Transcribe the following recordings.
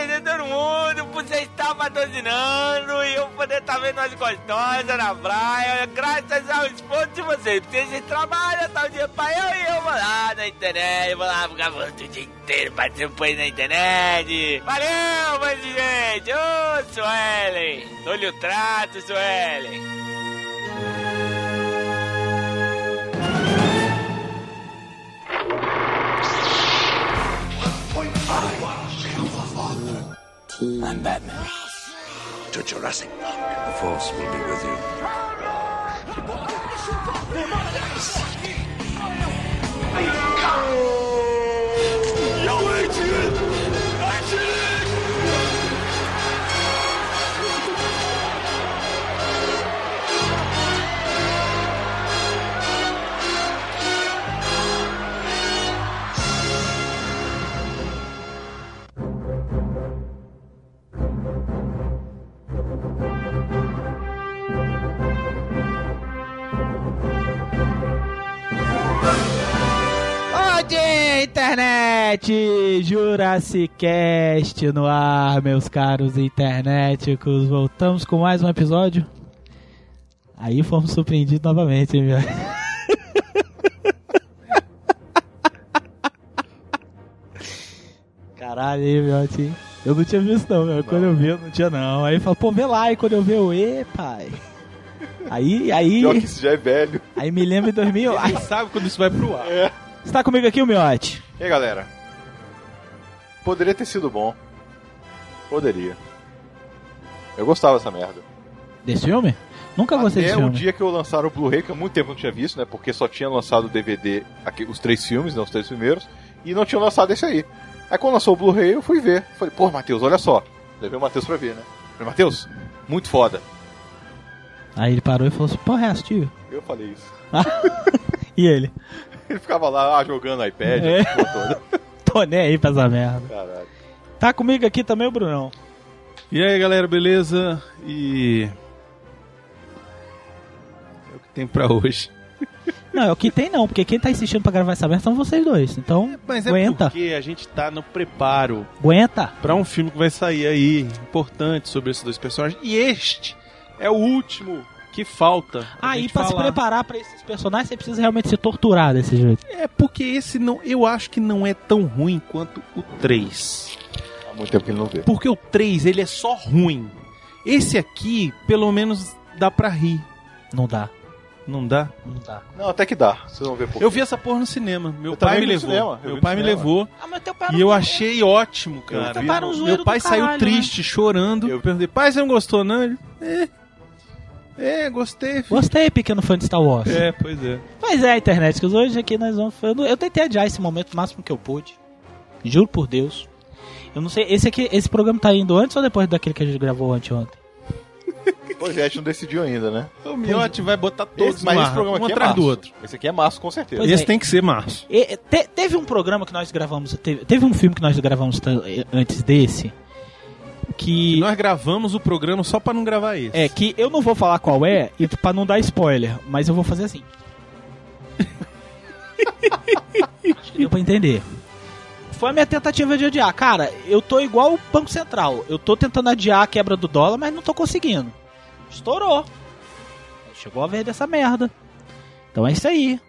agradecer todo mundo por você estar patrocinando e eu poder estar vendo as gostosas na praia. Graças ao esforço de vocês. Vocês trabalham, tá o dia pra eu e eu vou lá na internet, vou lá ficar o dia inteiro, aí na internet. Valeu, mas gente. Ô, Suelen. Dou-lhe o trato, Suelen. I'm Batman. To Jurassic Park. The Force will be with you. Internet! Jurassicast no ar, meus caros internéticos. Voltamos com mais um episódio. Aí fomos surpreendidos novamente, hein, velho? Caralho, aí, meu assim. Eu não tinha visto não, meu. Quando eu vi, eu não tinha não. Aí falou, pô, vê lá. E quando eu vi, eu, e pai. Aí, aí. Pior que isso já é velho. Aí me lembro em 2000. Aí sabe quando isso vai pro ar. É. Você tá comigo aqui, o Miote? E aí, galera? Poderia ter sido bom. Poderia. Eu gostava dessa merda. Desse filme? Nunca gostei desse Até o filme. dia que eu lançaram o Blu-ray, que há muito tempo eu não tinha visto, né? Porque só tinha lançado o DVD, aqui, os três filmes, né? Os três primeiros, e não tinha lançado esse aí. Aí quando lançou o Blu-ray, eu fui ver. Falei, pô, Matheus, olha só. Levei o Matheus pra ver, né? Falei, Matheus, muito foda. Aí ele parou e falou assim, porra, é assistiu? Eu falei isso. E ele? Ele ficava lá ah, jogando iPad, É. Tô nem aí pra essa merda. Caralho. Tá comigo aqui também o Brunão. E aí, galera, beleza? E. É o que tem pra hoje. Não, é o que tem não, porque quem tá insistindo pra gravar essa merda são vocês dois. Então, Mas é aguenta, porque a gente tá no preparo aguenta. pra um filme que vai sair aí, importante sobre esses dois personagens. E este é o último que falta. Aí, gente pra se preparar pra esses personagens, você precisa realmente se torturar desse jeito. É porque esse não. Eu acho que não é tão ruim quanto o 3. Há muito tempo que ele não vê. Porque o 3, ele é só ruim. Esse aqui, pelo menos, dá pra rir. Não dá, Não dá? não dá. Não, até que dá. Vocês vão ver por Eu vi essa porra no cinema. Meu Eu pai me levou. cinema. Meu pai me cinema. levou. Ah, mas teu pai E eu achei ótimo, cara. Para um zoeiro Meu pai saiu caralho, né? triste, chorando. Eu perguntei, pai, você não gostou, não? Ele, é. É, gostei. filho." Gostei, pequeno fã de Star Wars. É, pois é. Mas é, internet, que hoje aqui nós vamos. Eu, eu tentei adiar esse momento o máximo que eu pude. Juro por Deus. Eu não sei, esse aqui, esse programa tá indo antes ou depois daquele que a gente gravou anteontem? Pois é, a gente não decidiu ainda, né? O Miotti vai botar todos Esse, mas esse programa um aqui é atrás março. do outro. Esse aqui é março, com certeza. Pois Esse é. tem que ser março. E, te- teve um programa que nós gravamos. Teve, teve um filme que nós gravamos antes desse. Que. Nós gravamos o programa só pra não gravar esse. É, que eu não vou falar qual é, e pra não dar spoiler, mas eu vou fazer assim. Acho que deu pra entender. Foi a minha tentativa de adiar. Cara, eu tô igual o Banco Central. Eu tô tentando adiar a quebra do dólar, mas não tô conseguindo. Estourou. Chegou a vez dessa merda. Então é isso aí.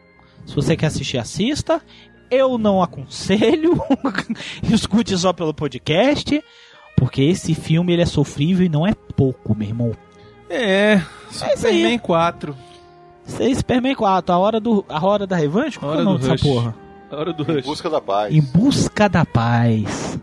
Se você quer assistir, assista. Eu não aconselho. Escute só pelo podcast. Porque esse filme ele é sofrível e não é pouco, meu irmão. É. Superman 4. Isso aí, Superman 4, a hora, do, a hora da revanche? Qual A que é hora o nome do dessa Rush. porra? A hora do Em Rush. busca da paz. Em Busca da Paz.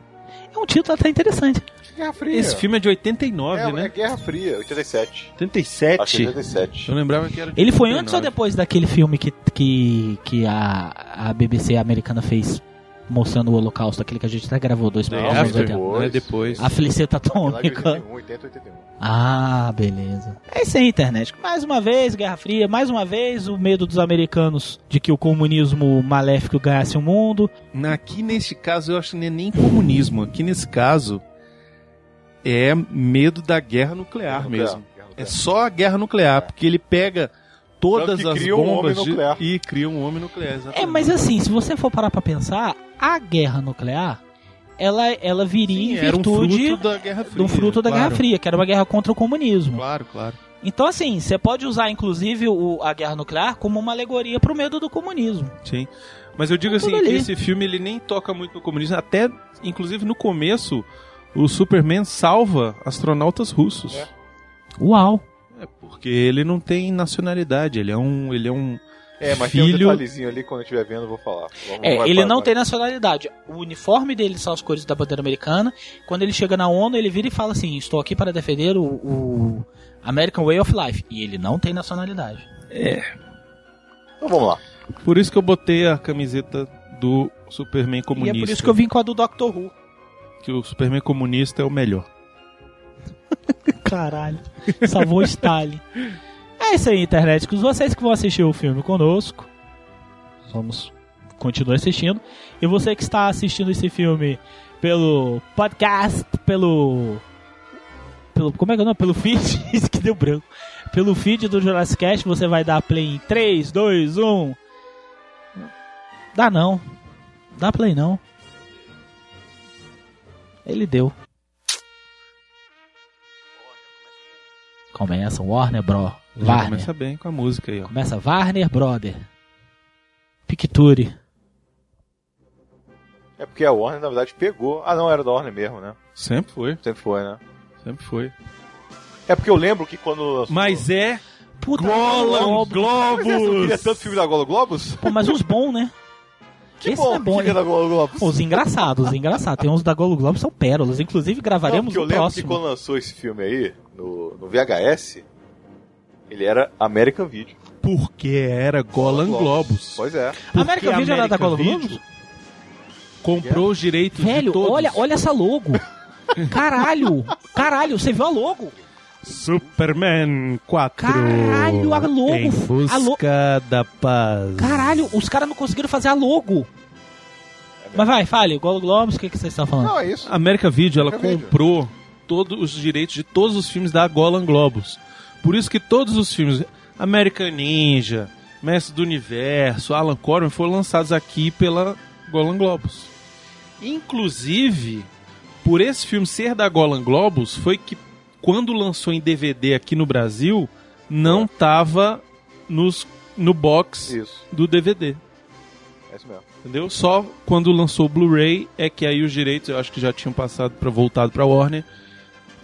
É um título até interessante. Guerra Fria. Esse filme é de 89, é, né? é Guerra Fria, 87. 87. Acho que é 87. Eu lembrava que era de Ele foi 89. antes ou depois daquele filme que, que, que a, a BBC americana fez mostrando o Holocausto, aquele que a gente até gravou dois Não, É, programas after, até. depois. não é depois. A Feliceta Atômica. 81, 80, 81. Ah, beleza. É isso aí, internet. Mais uma vez, Guerra Fria. Mais uma vez, o medo dos americanos de que o comunismo maléfico ganhasse o mundo. Aqui neste caso eu acho que não é nem comunismo. Aqui nesse caso é medo da guerra nuclear Guerra mesmo. nuclear, guerra É nuclear. só a guerra nuclear, porque ele pega todas as cria um bombas homem de- nuclear. e cria um homem nuclear. É, exatamente. mas assim, se você for parar pra pensar, a guerra nuclear ela, ela viria Sim, em era um virtude fruto da Guerra Fria. um fruto da claro. Guerra Fria, que era uma guerra contra o comunismo. Claro, claro. Então, assim, você pode usar, inclusive, o- a guerra nuclear como uma alegoria pro medo do comunismo. Sim. Mas eu digo Tudo assim, que esse filme ele nem toca muito no comunismo, até inclusive no começo o Superman salva astronautas russos. É. Uau! É porque ele não tem nacionalidade, ele é um ele é um É, mas tem um filho detalhezinho ali, quando eu estiver vendo, eu vou falar. Vamos- É, vai ele não vai. tem nacionalidade. O uniforme dele são as cores da bandeira americana. Quando ele chega na ONU, ele vira e fala assim: Estou aqui para defender o, o American Way of Life. E ele não tem nacionalidade. Então vamos lá. Por isso que eu botei a camiseta do Superman comunista. E é por isso que eu vim com a do Doctor Who. que o Superman comunista é o melhor. Caralho. Salvou Stalin. É isso aí, internet. Vocês que vão assistir o filme conosco. Vamos continuar assistindo. E você que está assistindo esse filme pelo podcast, pelo. pelo como é que é o nome? Pelo feed. Isso que deu branco. Pelo feed do Jurassic Cast, você vai dar play em 3, 2, 1. Dá não. Dá play não. Ele deu. Começa Warner Bro. Já Warner. começa bem com a música aí, ó. Começa Warner Brother. Picture. É porque a Warner, na verdade, pegou. Ah, não, era da Warner mesmo, né? Sempre foi, Sempre foi, né? sempre foi. É porque eu lembro que quando. Mas é Puta Golan Globo. Mas é, você não queria tanto filme da Golo Globos? Pô, mas os bons, né? Que Esse bom, é bom, da Golo Globos. Os engraçados, os engraçados. Tem uns da Golo Globo são pérolas. Inclusive Não, gravaremos porque eu o lembro próximo. que quando lançou esse filme aí, no, no VHS, ele era American Video. Porque era Golan Globos. Pois é. Porque Video era da American Golo Video Globo? Comprou os direitos de Velho, todos. olha, olha essa logo. Caralho, caralho, você viu a logo? Superman 4. Caralho, a logo. Em busca A lo- da paz. Caralho, os caras não conseguiram fazer a logo. Mas vai, fale, Golo Globos, o que, que vocês estão falando? Não, é isso. A América Video, ela Video. comprou todos os direitos de todos os filmes da Golan Globus. Por isso que todos os filmes American Ninja, Mestre do Universo, Alan Corman foram lançados aqui pela Golan Globus. Inclusive, por esse filme ser da Golan Globus, foi que quando lançou em DVD aqui no Brasil, não tava nos, no box Isso. do DVD. É isso mesmo. Entendeu? Só quando lançou o Blu-ray é que aí os direitos eu acho que já tinham passado para voltado para Warner,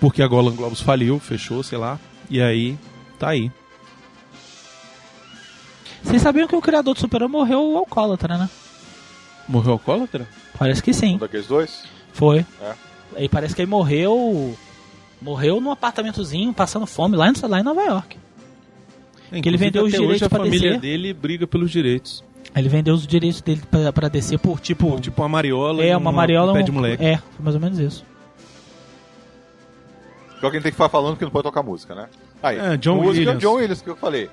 porque a Golan Globus faliu, fechou, sei lá. E aí tá aí. Vocês sabiam que o criador do Super morreu alcoólatra, né? Morreu alcoólatra? Parece que sim. Um daqueles dois? Foi. É. E parece que ele morreu. Morreu num apartamentozinho, passando fome lá em, lá em Nova York. É, Que ele vendeu os direitos hoje a família descer. dele briga pelos direitos. Ele vendeu os direitos dele pra, pra descer por tipo. Tipo uma mariola é, uma um mariola. pé um- de moleque. É, foi mais ou menos isso. Pior que a gente tem que ficar falando que não pode tocar música, né? Aí, É, John música, Williams. John Williams, que eu falei.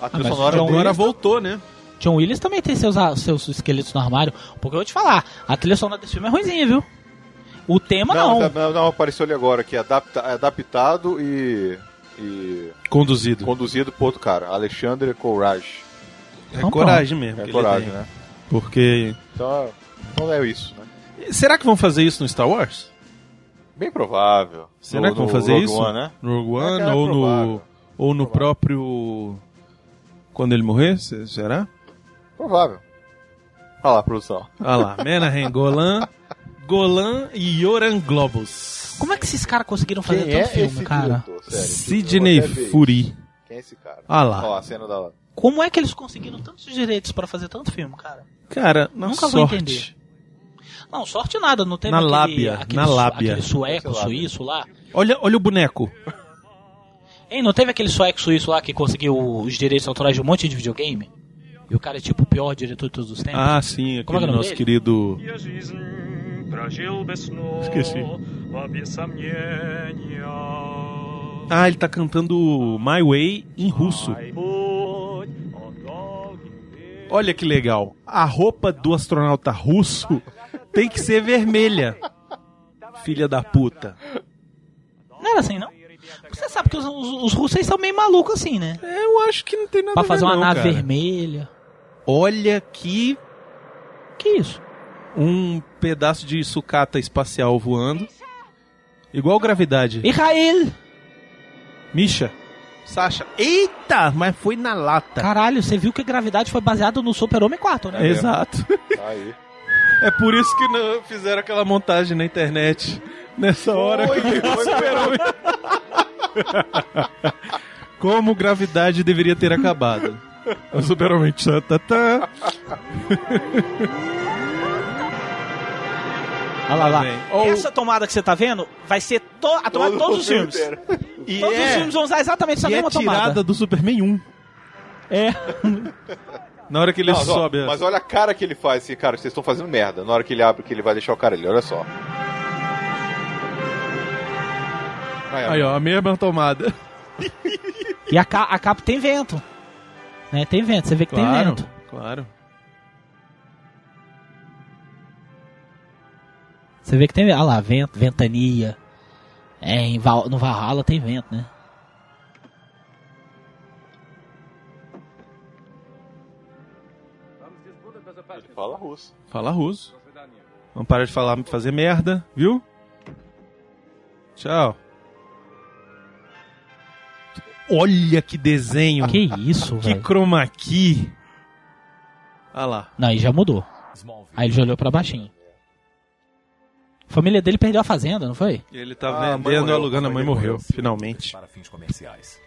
A trilha sonora John Agora voltou, né? John Williams também tem seus, seus esqueletos no armário. Porque eu vou te falar, a trilha sonora desse filme é ruimzinha, viu? O tema não. Não, não, não, apareceu ali agora, que é adapta- é adaptado e, e Conduzido. conduzido por outro cara, Alexandre Courage. É Então, coragem mesmo. É coragem, né? Porque. Então, então é isso, né? Será que vão fazer isso no Star Wars? Bem provável. Será No- que vão no fazer Rogue isso? One, né? No Rogue One É, é ou no. Ou no Provável. próprio. Quando ele morrer? se- Será? Provável. Olha lá, produção. Olha lá, Menahem Golan, Golan e Yoran Globus. Como é que esses caras conseguiram fazer Quem tanto é filme, esse cara? diretor? Sério, Sidney vou Fury. isso. Quem é esse cara? Ah lá. Ó, a cena da... Como é que eles conseguiram tantos direitos pra fazer tanto filme, cara? Cara, na Nunca vou sorte. entender. Não, sorte nada, não teve Na aquele, lábia, aquele, na su- lábia. aquele sueco lá, suíço lá. Olha, olha o boneco. Hein, não teve aquele sueco suíço lá que conseguiu os direitos autorais de um monte de videogame? E o cara é tipo o pior diretor de todos os tempos? Ah, sim, Como é que é aquele nosso dele? querido. Я жизнь прожил без снов, Esqueci. без сомнения. Ah, ele tá cantando My Way em russo. Мой путь, он долгий путь. Olha que legal. A roupa do astronauta russo tem que ser vermelha. Filha da puta. Não era assim, não? Você sabe que os, os, os russos são meio malucos assim, né? Eu acho que não tem nada Pra a ver fazer uma não, nave cara. vermelha. Olha que Que isso? um pedaço de sucata espacial voando. Igual gravidade. Mikhail! Misha. Sasha. Eita, mas foi na lata. Caralho, você viu que gravidade foi baseado no Super-Homem 4, né? Exato. Tá aí. É por isso que não fizeram aquela montagem na internet. Nessa hora Foi, que foi, super-homem... Como gravidade deveria ter acabado. O super-homem... tá, tá. Olha lá, lá. Ou- Essa tomada que você tá vendo vai ser to- a tomada de todos os filmes. E Todos os é, filmes vão usar exatamente essa e é mesma tirada tomada. do Superman 1. É. Na hora que ele Não, ó, sobe... mas olha a cara que ele faz, assim, cara, vocês estão fazendo merda. Na hora que ele abre, que ele vai deixar o cara ali, olha só. Aí, ó. Aí, ó, a mesma tomada. E a, ca a capa tem vento. Né? Tem vento, você vê que tem Claro, vento. claro. Você vê que tem vento. Olha lá, vento, ventania. É, em Val- no Valhalla tem vento, né? Ele fala russo. Fala russo. Vamos parar de falar, fazer merda, viu? Tchau. Olha que desenho. Que isso, Que velho. chroma key. Olha lá. Não, aí já mudou. Aí ele já olhou pra baixinho. A família dele perdeu a fazenda, não foi? Ele tá Ah, vendendo e alugando, a mãe morreu, morreu. finalmente. Para fins comerciais.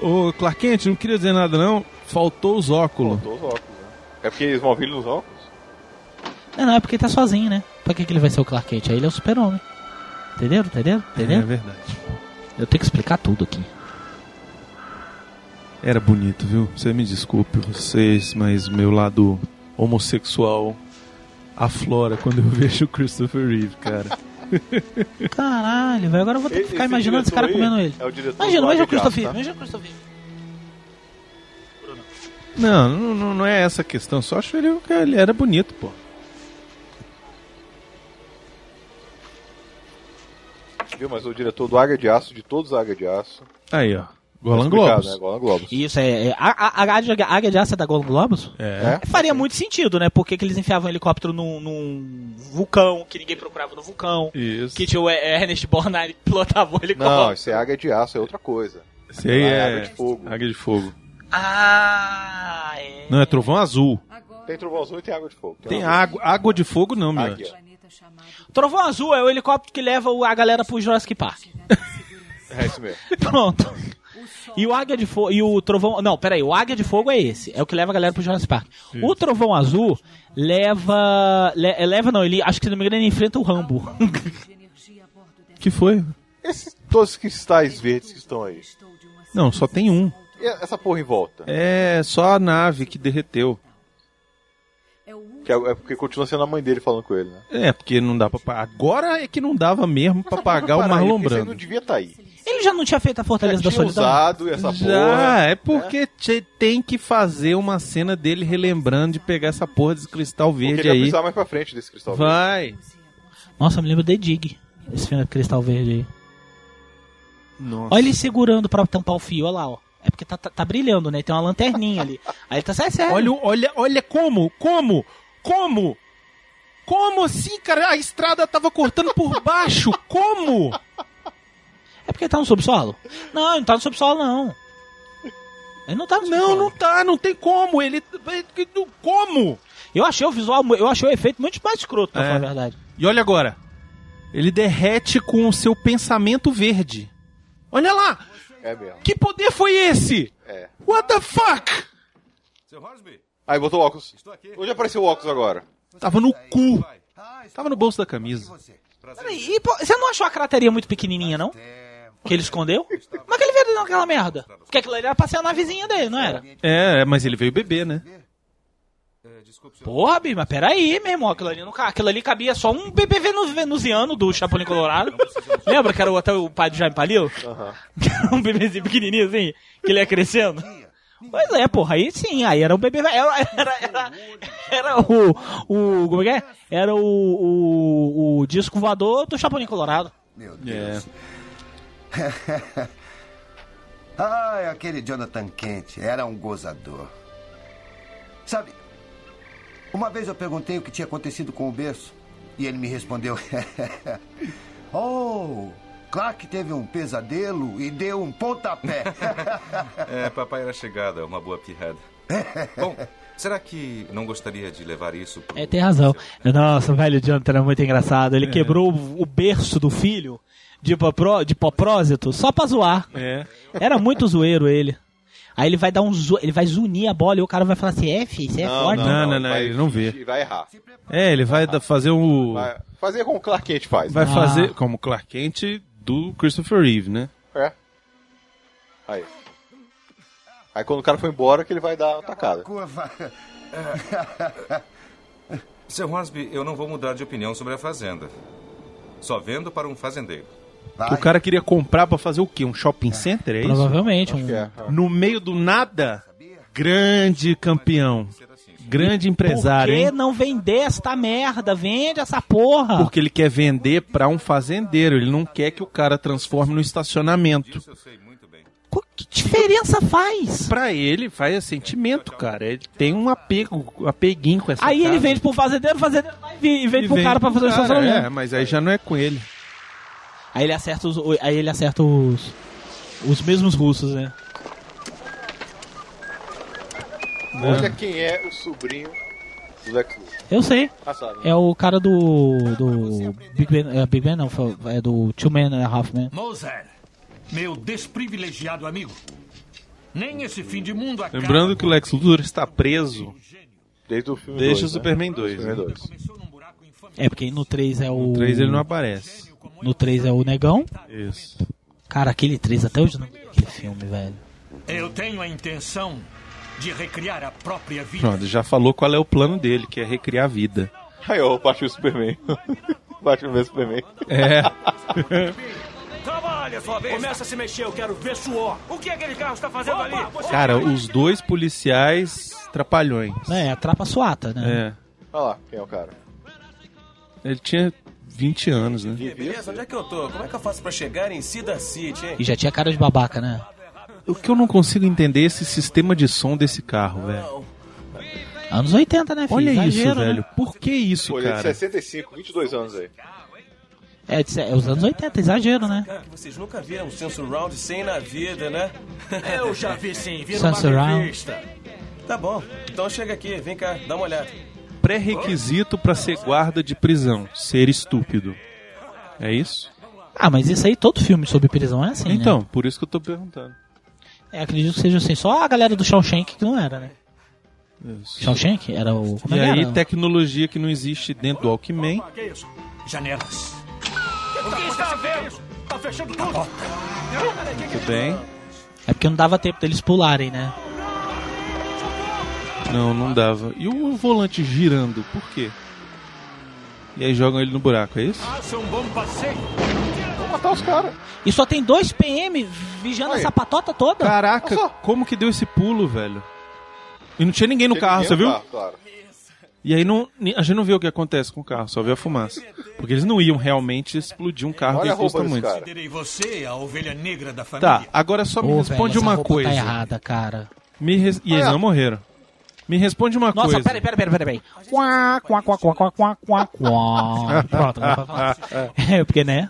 Ô, Clark Kent, não queria dizer nada não. Faltou os óculos. Faltou os óculos, né? É porque Smallville nos óculos? Não, não, é porque ele tá sozinho, né? Pra que, que ele vai ser o Clark Kent? Aí ele é o super-homem. Entendeu? Entendeu? É Entendeu? verdade. Eu tenho que explicar tudo aqui. Era bonito, viu? Você me desculpe, vocês, mas meu lado homossexual aflora quando eu vejo o Christopher Reeve, cara. Caralho, velho. Agora eu vou ter que ficar imaginando esse cara aí comendo ele. É o diretor Imagina, do imagina o Christopher. tá? Imagina o Christopher. Não, não, não- não é essa a questão. Só acho ele, que ele era bonito, pô. Viu? Mas o diretor do Águia de Aço, de todos os Águia de Aço. Aí, ó. Tá Golan explicado, Globos. Né? Golan. Isso, é. é a, a, a águia, a águia de aço é da Golden Globos? É. Faria muito sentido, né? Porque que eles enfiavam um helicóptero num, num vulcão, que ninguém procurava no vulcão. Isso. Que tinha o Ernest Borgnine que pilotava o helicóptero. Não, isso é Águia de Aço, é outra coisa. Esse aí É é. Águia de Fogo. Águia de Fogo. Ah, é. Não, é trovão azul. Tem Trovão Azul e tem Água de Fogo. Tem uma- água, água de fogo, não, meu. Águia. Trovão Azul é o helicóptero que leva a galera pro Jurassic Park. É isso mesmo. Pronto. E o Águia de Fogo. E o Trovão. Não, peraí. O Águia de Fogo é esse. É o que leva a galera pro Jurassic Park. O Trovão Azul leva. le- leva, não. Ele. Acho que se não me engano, ele enfrenta o Rambo. que foi? Esses, todos os cristais verdes que estão aí. Não, só tem um. E essa porra em volta? É só a nave que derreteu. Que é, é porque continua sendo a mãe dele falando com ele, né? É, porque não dá pra. Agora é que não dava mesmo pra pagar o Marlon Brando. não devia estar aí. Ele já não tinha feito a Fortaleza Já da tinha Solidão? usado essa Já, porra. é porque te- tem que fazer uma cena dele relembrando de pegar essa porra desse cristal Porque verde ele vai aí. precisar mais pra frente desse cristal verde. Vai. Nossa, me lembro de Dig. Esse filme é Cristal Verde aí. Nossa. Olha ele segurando pra tampar o fio, olha lá, ó. É porque tá, tá, tá brilhando, né? Tem uma lanterninha ali. Aí ele tá sério, sério. Olha, olha, olha como, como, como, como assim, cara? A estrada tava cortando por baixo, como? É porque ele tá no subsolo? Não, ele não tá no subsolo, não. Ele não tá no Não, subsolo. não tá, não tem como, ele, ele- como? Eu achei o visual, eu achei o efeito muito mais escroto, pra É. falar a verdade. E olha agora, ele derrete com o seu pensamento verde. Olha lá, É mesmo. que poder foi esse? É. What the fuck? Seu Horsby, Aí botou o óculos. estou aqui. Hoje apareceu o óculos agora. Tava no cu, Ah, tava no bolso da camisa. Peraí, e, pô, você não achou a crateria muito pequenininha, não? Que ele escondeu? Mas que ele veio naquela merda? Porque aquilo ali era pra ser a navezinha dele, não era? É, mas ele veio beber, né? Porra, Bi, mas peraí, meu irmão. Aquilo ali, não, ca- aquilo ali cabia só um bebê venu- venusiano do Chapolin Colorado. Lembra que era o, até o pai do Jaime Palil? Um bebezinho pequenininho assim, que ele ia crescendo. Pois é, porra, aí sim, aí era o bebê. Era, era, era, era o, o. Como é que é? Era o, o, o disco voador do Chapolin Colorado. Meu É. Ai, aquele Jonathan Kent era um gozador. Sabe, Uma vez eu perguntei o que tinha acontecido com o berço e ele me respondeu: Oh, Clark teve um pesadelo e deu um pontapé. É, papai era chegada, uma boa pirrada. Bom, será que não gostaria de levar isso pro... É, tem razão. Nossa, o velho Jonathan era muito engraçado. Ele quebrou o, o berço do filho de, popro, de propósito só pra zoar. É. Era muito zoeiro ele. Aí ele vai dar um zo... ele vai zunir a bola e o cara vai falar assim: é, filho, você é forte. não, não, ele vai- ele não vê. Vai errar. É, ele vai fazer o. Vai fazer como o Clark Kent faz. Vai Ah. fazer como Clark Kent do Christopher Reeve, né? É. Aí. Aí quando o cara for embora que ele vai dar a tacada. Curva. Seu Hornsby, eu não vou mudar de opinião sobre a fazenda. Só vendo para um fazendeiro. Vai. O cara queria comprar pra fazer o quê? Um shopping center, é isso? Provavelmente. Um... É. No meio do nada, grande campeão. Grande empresário, Por que hein? não vender esta merda? Vende essa porra. Porque ele quer vender pra um fazendeiro, ele não quer que o cara transforme no estacionamento. Isso eu sei muito bem. Co- Que diferença faz? Pra ele faz sentimento, cara. Ele tem um apego, um apeguinho com essa Aí ele casa. vende pro fazendeiro, o fazendeiro vai e vende E pro cara pra fazer o cara, estacionamento. É, mas aí já não é com ele. Aí ele acerta os, aí ele acerta os, os mesmos russos, né? Olha quem é o sobrinho do Lex Luthor. Eu sei. Ah, sabe. É o cara do. do. Big Ben. É, Big Ben não, é do Two Men and a Half Man. Moser, meu desprivilegiado amigo. Nem esse fim de mundo acaba. Lembrando que o Lex Luthor está preso Desde o filme desde o dois, né? Superman 2. Superman Né? 2. É, porque no 3 é o. No 3 ele não aparece. No 3 é o Negão. Isso. Cara, aquele 3 até hoje eu não aquele filme, velho. Eu tenho a intenção de recriar a própria vida. Pronto, já falou qual é o plano dele, que é recriar a vida. Aí, ó, partiu o Superman. Partiu mesmo Superman. É. Trabalha, sua vez. Começa a se mexer, eu quero ver suor. O que aquele carro está fazendo ali? Cara, os dois policiais trapalhões. É, a trapa suata, né? É. Olha lá, quem é o cara. Ele tinha 20 anos, né? Beleza, onde é que eu tô? Como é que eu faço pra chegar em Cedar City, hein? E já tinha cara de babaca, né? O que eu não consigo entender é esse sistema de som desse carro, velho. Anos 80, né, filho? Olha isso, Exagero, né? velho. Por que isso, Pô, ele é de cara? 65, 22 anos aí. É, de- é os anos 80, exagero, né? Cara, que vocês nunca viram um senso round sem na vida, né? Eu já vi sim, vi numa Round. revista. Tá bom. Então chega aqui, vem cá, dá uma olhada. Pré-requisito pra ser guarda de prisão: ser estúpido. É isso? Ah, mas isso aí, todo filme sobre prisão é assim, então, né? por isso que eu tô perguntando. É, acredito que seja assim. Só a galera do Shawshank que não era, né? Isso. Shawshank era o... Como E é aí, era? tecnologia que não existe dentro do Alckmin. Que isso? Janelas. O que está vendo? Tá fechando tudo. Tudo bem? É porque não dava tempo deles pularem, né? Não, não dava. E o volante girando, por quê? E aí jogam ele no buraco, é isso? Faça um bom passeio. Vou matar os caras. E só tem dois PM vigiando Aí. essa patota toda. Caraca, só. como que deu esse pulo, velho? E não tinha ninguém no carro, ninguém você no viu? carro, claro. E aí não, a gente não vê o que acontece com o carro, só vê a fumaça. Porque eles não iam realmente explodir um carro Olha a que custa desse muito. cara. Considerei você a ovelha negra da família. Tá, agora só me Ô, responde essa uma roupa coisa. Tá errada, cara. Me res- E eles Olha. não morreram. Me responde uma Nossa, coisa. peraí, peraí, peraí, peraí. Quá, quá, quá, quá, quá, quá, quá, quá. Pronto, agora pode falar. É, porque, né?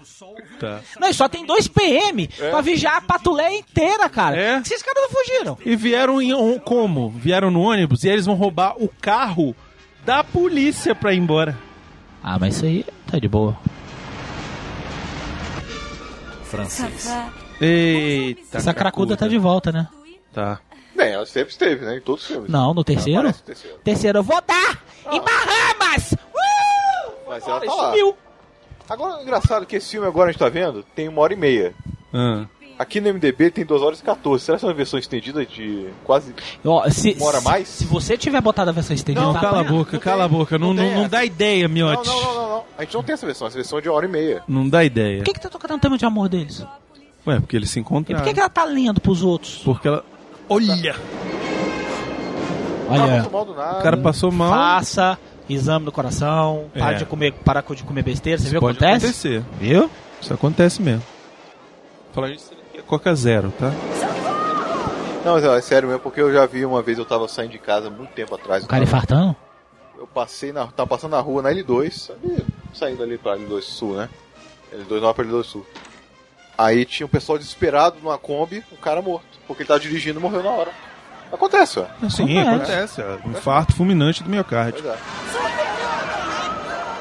Tá. Não, e só tem dois PM pra vigiar a patuleia inteira, cara. É? Esses caras não fugiram. E vieram em um- como? Vieram no ônibus e eles vão roubar o carro da polícia pra ir embora. Ah, mas isso aí tá de boa. Francês. Eita. Essa cracuda tá de volta, né? Tá. Bem, ela sempre esteve, né? Em todos os filmes. Não, no terceiro? Terceiro. Terceiro, eu vou dar! Em Bahamas! Uh! Mas ela tá lá. sumiu. Agora, engraçado é que esse filme agora a gente tá vendo tem uma hora e meia. Ah. Aqui no MDB tem 2 horas e 14. Será que é uma versão estendida de quase. Ó, se, Uma hora se- mais? Se você tiver botado a versão estendida, Não, tá cala a boca, cala a boca. Não, não não, tem não dá ideia, Não, miote. não, não, não, não. A gente não tem essa versão, essa versão é de uma hora e meia. Não dá ideia. Por que, que tá tocando o tema de amor deles? Ué, porque eles se E encontraram. por que, que ela tá lendo pros outros? Porque ela. Olha! Olha. O cara passou mal. faça exame do coração, É. para de comer, para de comer besteira, você viu o que Pode acontece? acontecer. Viu? Isso acontece mesmo. Falar isso aqui é Coca Zero, tá? Não, mas é sério mesmo, porque eu já vi uma vez, eu tava saindo de casa muito tempo atrás. O cara infartando? eu passei na. Tava passando na rua na L2, ali, saindo ali pra L2 Sul, né? L2 Norte pra L2 Sul. Aí tinha um pessoal desesperado numa Kombi, um cara morto. Porque ele tava dirigindo e morreu na hora. Acontece, ué. Sim, acontece. é. Um infarto fulminante do miocárdio. Pois é.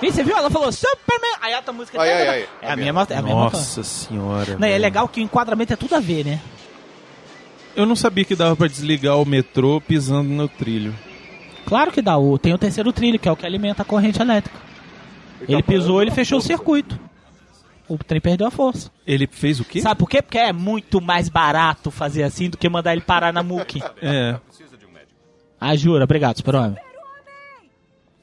E você viu? Ela falou Superman. Aí a música Ai, tá- ai, ai. É a mesma. É a mesma Nossa senhora. Não, é legal que o enquadramento é tudo a ver, né? Eu não sabia que dava pra desligar o metrô pisando no trilho. Claro que dá. Tem o terceiro trilho, que é o que alimenta a corrente elétrica. Ele pisou, ele fechou o circuito. O trem perdeu a força. Ele fez o quê? Sabe por quê? Porque é muito mais barato fazer assim do que mandar ele parar na muque. É, Ah, jura? Obrigado, super-homem.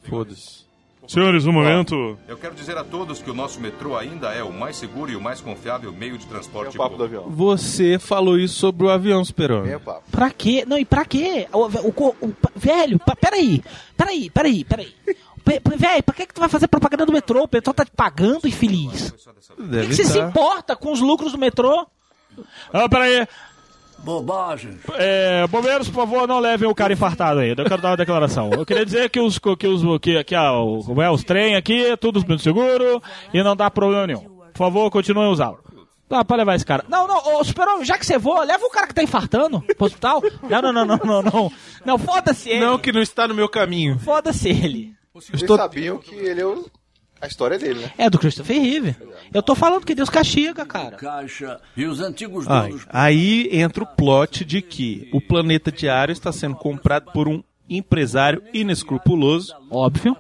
foda-se. Senhores, um momento. Eu quero dizer a todos que o nosso metrô ainda é o mais seguro e o mais confiável meio de transporte o papo do público. avião. Você falou isso sobre o avião, Superman. o papo. Pra quê? Não, e pra quê? O, o, o- o- velho, pa- peraí. Peraí, peraí, peraí. Velho, pra que, que tu vai fazer propaganda do metrô? O pessoal tá te pagando, infeliz. Por que, que você se tá. importa com os lucros do metrô? Ah, peraí. Bobagem. É, bombeiros, por favor, não levem o cara infartado aí. Eu quero dar uma declaração. Eu queria dizer que os que os que, que ah, o, como é, os trem aqui, tudo muito seguro e não dá problema nenhum. Por favor, continuem a usá-lo. Dá pra levar esse cara. Não, não, ô, super já que você voa, leva o cara que tá infartando pro hospital. Não, não, não, não, não, não. Não, foda-se ele. Não, que não está no meu caminho. Foda-se ele. Eles sabiam que ele é o... A história dele, né? É do Christopher Reeve. Eu tô falando que Deus castiga, cara. Caixa e os antigos Ai, donos. aí entra o plot de que o planeta diário está sendo comprado por um empresário inescrupuloso. Óbvio.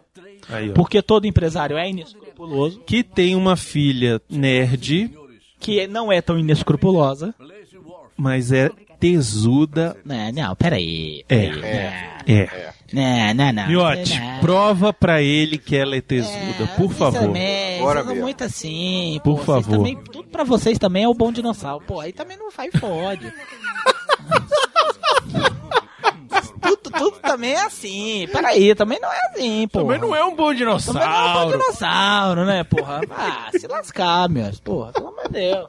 Aí. Porque todo empresário é inescrupuloso. Que tem uma filha nerd, Que não é tão inescrupulosa. mas é tesuda. Não, não, peraí. É. peraí. É. Não, não, não. Miote, Não. prova pra ele que ela é tesuda, por Vocês favor. Também, Bora vocês muito assim. Por pô, favor. Também, tudo pra vocês também é o bom dinossauro. Pô, aí também não faz fode. tudo, tudo também é assim. Peraí, também não é assim, pô. Também não é um bom Também não é um bom dinossauro. dinossauro, né, porra? Ah, se lascar, meus. Porra, pelo amor de Deus.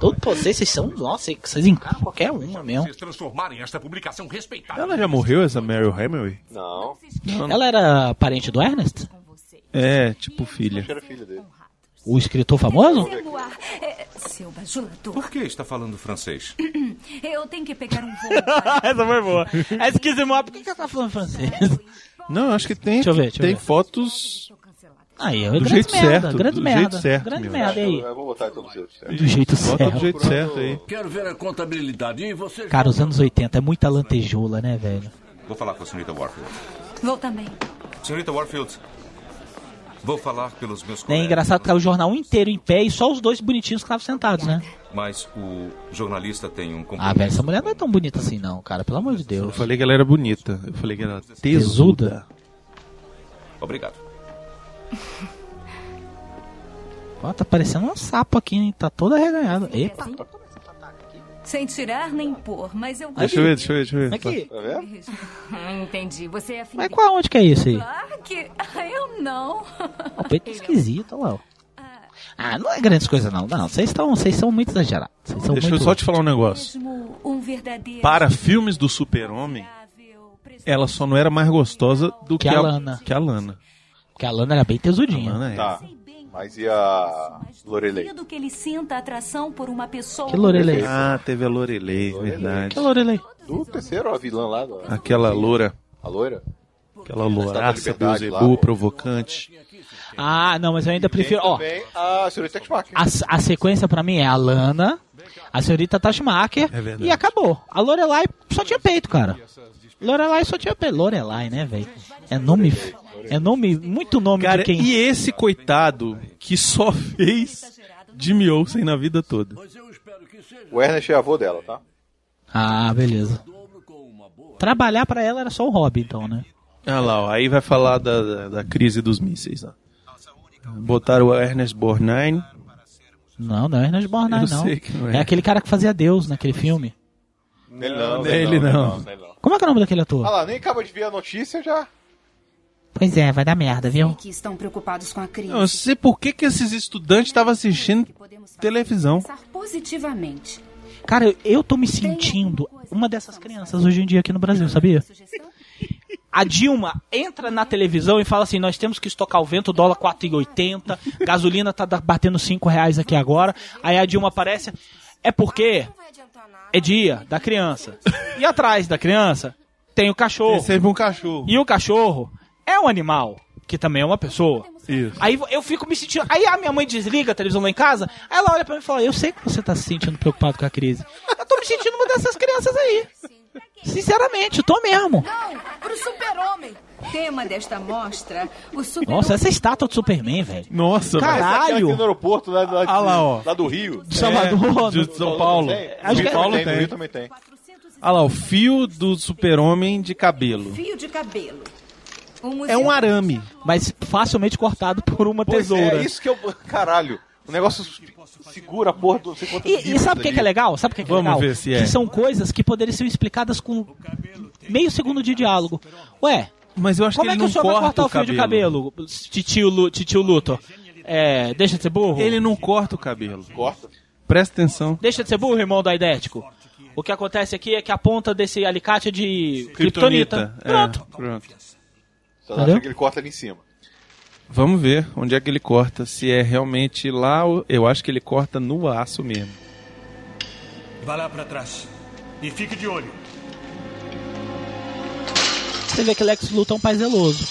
Pra vocês, vocês são. Nossa, vocês encaram qualquer uma mesmo. Vocês transformarem esta publicação respeitável. Ela já morreu, essa Meryl Hemingway? Não. Ela era parente do Ernest? É, tipo filha. Era filho dele. O escritor famoso? Seu bajulador. Por que está falando francês? Eu tenho que pegar um voo. Essa foi boa. É esquisito, por que, que ela tá falando francês? Não, acho que tem, Deixa eu ver, deixa eu tem ver. fotos Aí, é Do grande jeito merda, certo, grande do merda. jeito certo, grande meu. merda, aí? Eu vou botar então do jeito certo. Do jeito Bota certo. do jeito certo aí. Quero ver a contabilidade. E você Cara, os anos 80 é muita lantejoula, né, velho? Vou falar com a senhorita Warfield. Vou também. Senhorita Warfield, vou falar pelos meus É colegas. engraçado que tá o jornal inteiro em pé e só os dois bonitinhos que estavam sentados, né? Mas o jornalista tem um Ah, compromisso. velho, essa mulher não é tão bonita assim, não, cara. Pelo amor de Eu Deus. falei que ela era bonita. Eu falei que ela era tesuda. Tesuda? Obrigado. Ó, tá parecendo um sapo aqui, hein? Tá toda arreganhada. Epa. Sem tirar nem pôr, mas eu Deixa eu ver, deixa eu ver, deixa eu ver. Aqui. Tá vendo? Entendi. Você é. Mas qual onde que é isso aí? Claro que eu não. O peito é esquisito, olha lá. ó. Ah, não é grandes coisas não. Não, vocês estão, vocês são muito exagerados. São Deixa eu muito... só te falar um negócio. Um. Para filmes do super-homem, ela só não era mais gostosa do que, Que a Lana. Que a Lana. Porque a Lana era bem tesudinha. A Lana é. Tá. Mas e a Lorelei? do que ele sinta atração por uma pessoa. Que Lorelei? Ah, teve a Lorelei, verdade. Que Lorelei? Do terceiro, a vilã lá. do- Aquela loura. A loira? Aquela louraça, Beuzebu, lá. provocante. Ah, não, mas eu ainda prefiro... Ó, a senhorita Tachmacher. a, a sequência pra mim é a Lana, a senhorita Tashmaker É verdade. e acabou. A Lorelai só tinha peito, cara. Lorelai só tinha peito. Lorelai, né, velho? É nome... É nome... Muito nome Cara, de quem... e esse coitado que só fez Jimmy Olsen na vida toda. O Ernest é avô dela, tá? Ah, beleza. Trabalhar pra ela era só o hobby, então, né? Ah lá, ó, aí vai falar da, da, da crise dos mísseis. Ó. Botaram o Ernest Borgnine. Não, não é Ernest Borgnine, não. sei que não é. É aquele cara que fazia Deus naquele filme. Ele não, ele não. ele não. Como é que é o nome daquele ator? Ah lá, nem acaba de ver a notícia já. Pois é, vai dar merda, viu? Que estão preocupados com a crise. Não, eu sei por que, que esses estudantes estavam assistindo televisão. Positivamente. Cara, eu, eu tô me sentindo uma dessas crianças hoje em dia aqui no Brasil, sabia? A Dilma entra na televisão e fala assim: nós temos que estocar o vento, dólar 4,80, gasolina tá batendo 5 reais aqui agora. Aí a Dilma aparece. É porque é dia da criança. E atrás da criança tem o cachorro. Tem sempre um cachorro. E o cachorro é um animal, que também é uma pessoa. Isso. Aí eu fico me sentindo. Aí a minha mãe desliga a televisão lá em casa, aí ela olha pra mim e fala: Eu sei que você tá se sentindo preocupado com a crise. Eu tô me sentindo uma dessas crianças aí. Sinceramente, eu tô mesmo. Não, pro super-homem. Tema desta mostra, o super Nossa, essa estátua do Superman, velho. Nossa, Essa aqui Caralho! no aeroporto, lá, lá, Ah lá, ó. lá do Rio. De Salvador. de São Paulo. Tem? É- também Paulo tem. tem. No Rio também tem. Olha lá, o fio do super-homem de cabelo. fio de cabelo. O É um arame. Mas facilmente cortado por uma Pois tesoura. É, isso que eu... Caralho. O negócio segura a porra do... E, e sabe o que, que é legal? Sabe o que, que é Vamos legal? ver se é. Que são coisas que poderiam ser explicadas com meio segundo de diálogo. Ué, Mas eu acho como que é ele que o não senhor vai corta cortar o o fio de cabelo. titio, titio Luthor? É, deixa de ser burro? Ele não corta o cabelo. Corta. Presta atenção. Deixa de ser burro, irmão do Aidético. O que acontece aqui é que a ponta desse alicate é de kryptonita. É, Pronto. Só Entendeu? acha que ele corta ali em cima. Vamos ver onde é que ele corta. Se é realmente lá, eu acho que ele corta no aço mesmo. Vá lá pra trás. E fique de olho. Você vê que Lex Luthor é um pai zeloso.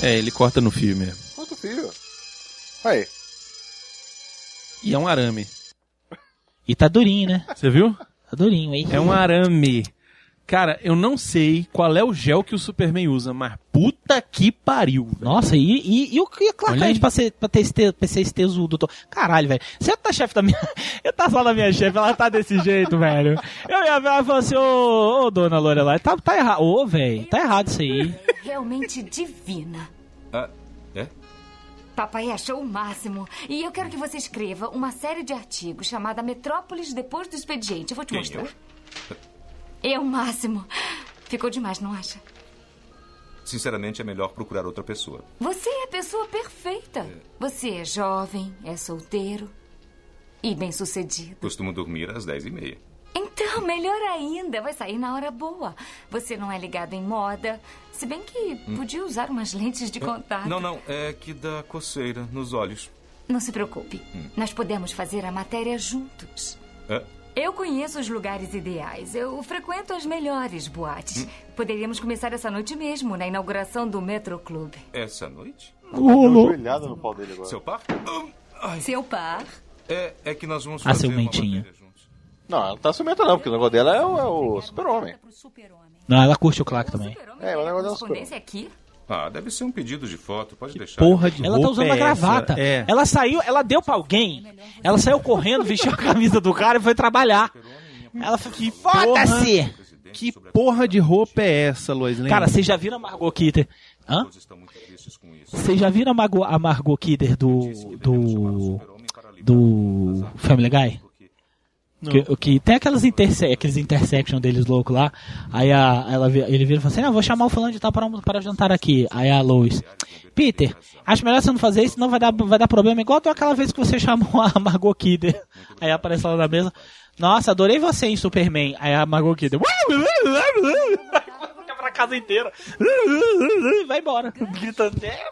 É, ele corta no fio mesmo. Corta o fio. Aí. E é um arame. E tá durinho, né? Você viu? Tá durinho, hein? É um arame. Cara, eu não sei qual é o gel que o Superman usa, mas puta que pariu. velho. Nossa, e, e, e o que Clark Olha aí. Kent pra ser, pra ter este, pra ser estesudo? Tô... Caralho, velho. Você tá chefe da minha. Eu tá só da minha chefe, ela tá desse jeito, velho. Eu ia ver ela e falar assim, ô, ô dona Lorelai, tá, tá errado. Ô, velho, tá errado isso aí. Realmente divina. Ah, é? Papai achou o máximo. E eu quero que você escreva uma série de artigos chamada Metrópolis Depois do Expediente. Eu vou te Quem, mostrar. É o máximo. Ficou demais, não acha? Sinceramente, é melhor procurar outra pessoa. Você é a pessoa perfeita. Você é jovem, é solteiro e bem-sucedido. Costumo dormir às dez e meia. Então, melhor ainda, vai sair na hora boa. Você não é ligado em moda, se bem que podia usar umas lentes de contato. Não, não, é que dá coceira nos olhos. Não se preocupe. Nós podemos fazer a matéria juntos. É? Eu conheço os lugares ideais. Eu frequento as melhores boates. Poderíamos começar essa noite mesmo, na inauguração do Metro Club. Essa noite? Deu uma no pau dele agora. Seu par? Seu par? É, é que nós vamos Ah, fazer matéria juntos. Não, ela não tá ciumenta não, porque o negócio dela é o, é o super-homem. Não, ela curte o Clark também. É, o negócio dela é o Correspondência aqui? Ah, deve ser um pedido de foto, pode deixar. Porra de Ela tá roupa usando uma é essa? gravata. É. Ela saiu, ela deu pra alguém. Ela saiu correndo, vestiu a camisa do cara e foi trabalhar. Ela falou, que foda-se! Que porra de roupa é essa, Lois Lane? Cara, vocês já viram a Margot Kidder? Hã? Vocês já viram a Margot, a Margot Kidder do. do. do. Family Guy? Que, que tem aquelas interse aqueles intersection deles loucos lá. Aí a, ela, ele vira e fala assim: Ah, vou chamar o fulano de tal para, para jantar aqui. Aí a Lois: Peter, acho melhor você não fazer isso, senão vai dar, vai dar problema. Igual aquela vez que você chamou a Margot Kidder. Aí aparece lá na mesa: Nossa, adorei você em Superman. Aí a Margot Kidder: pra casa inteira. Vai embora. Gritando: "É,